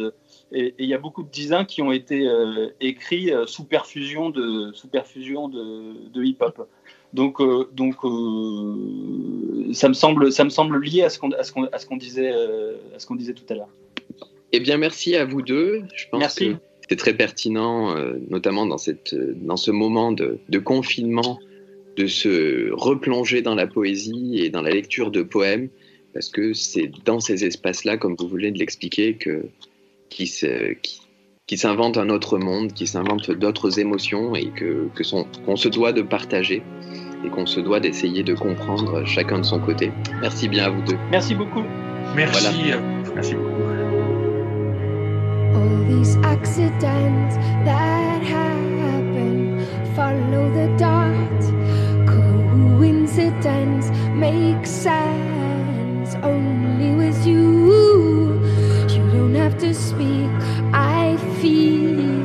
et il y a beaucoup de disins qui ont été écrits sous perfusion de, sous perfusion de, de hip-hop. Donc, euh, donc euh, ça, me semble, ça me semble lié à ce qu'on qu qu'on disait, euh, à ce qu'on disait tout à l'heure. Eh bien, merci à vous deux. Je pense merci. que c'est très pertinent, notamment dans, cette, dans ce moment de, de, confinement, de se replonger dans la poésie et dans la lecture de poèmes, parce que c'est dans ces espaces-là, comme vous voulez de l'expliquer, que qui, se, qui, qui s'invente un autre monde, qui s'invente d'autres émotions et que qu'on qu se doit de partager et qu'on se doit d'essayer de comprendre chacun de son côté. Merci bien à vous deux. Merci beaucoup. Merci. Voilà. Merci beaucoup. All these accidents that happen follow the dot. Coincidence makes sense only with you. You don't have to speak. I feel.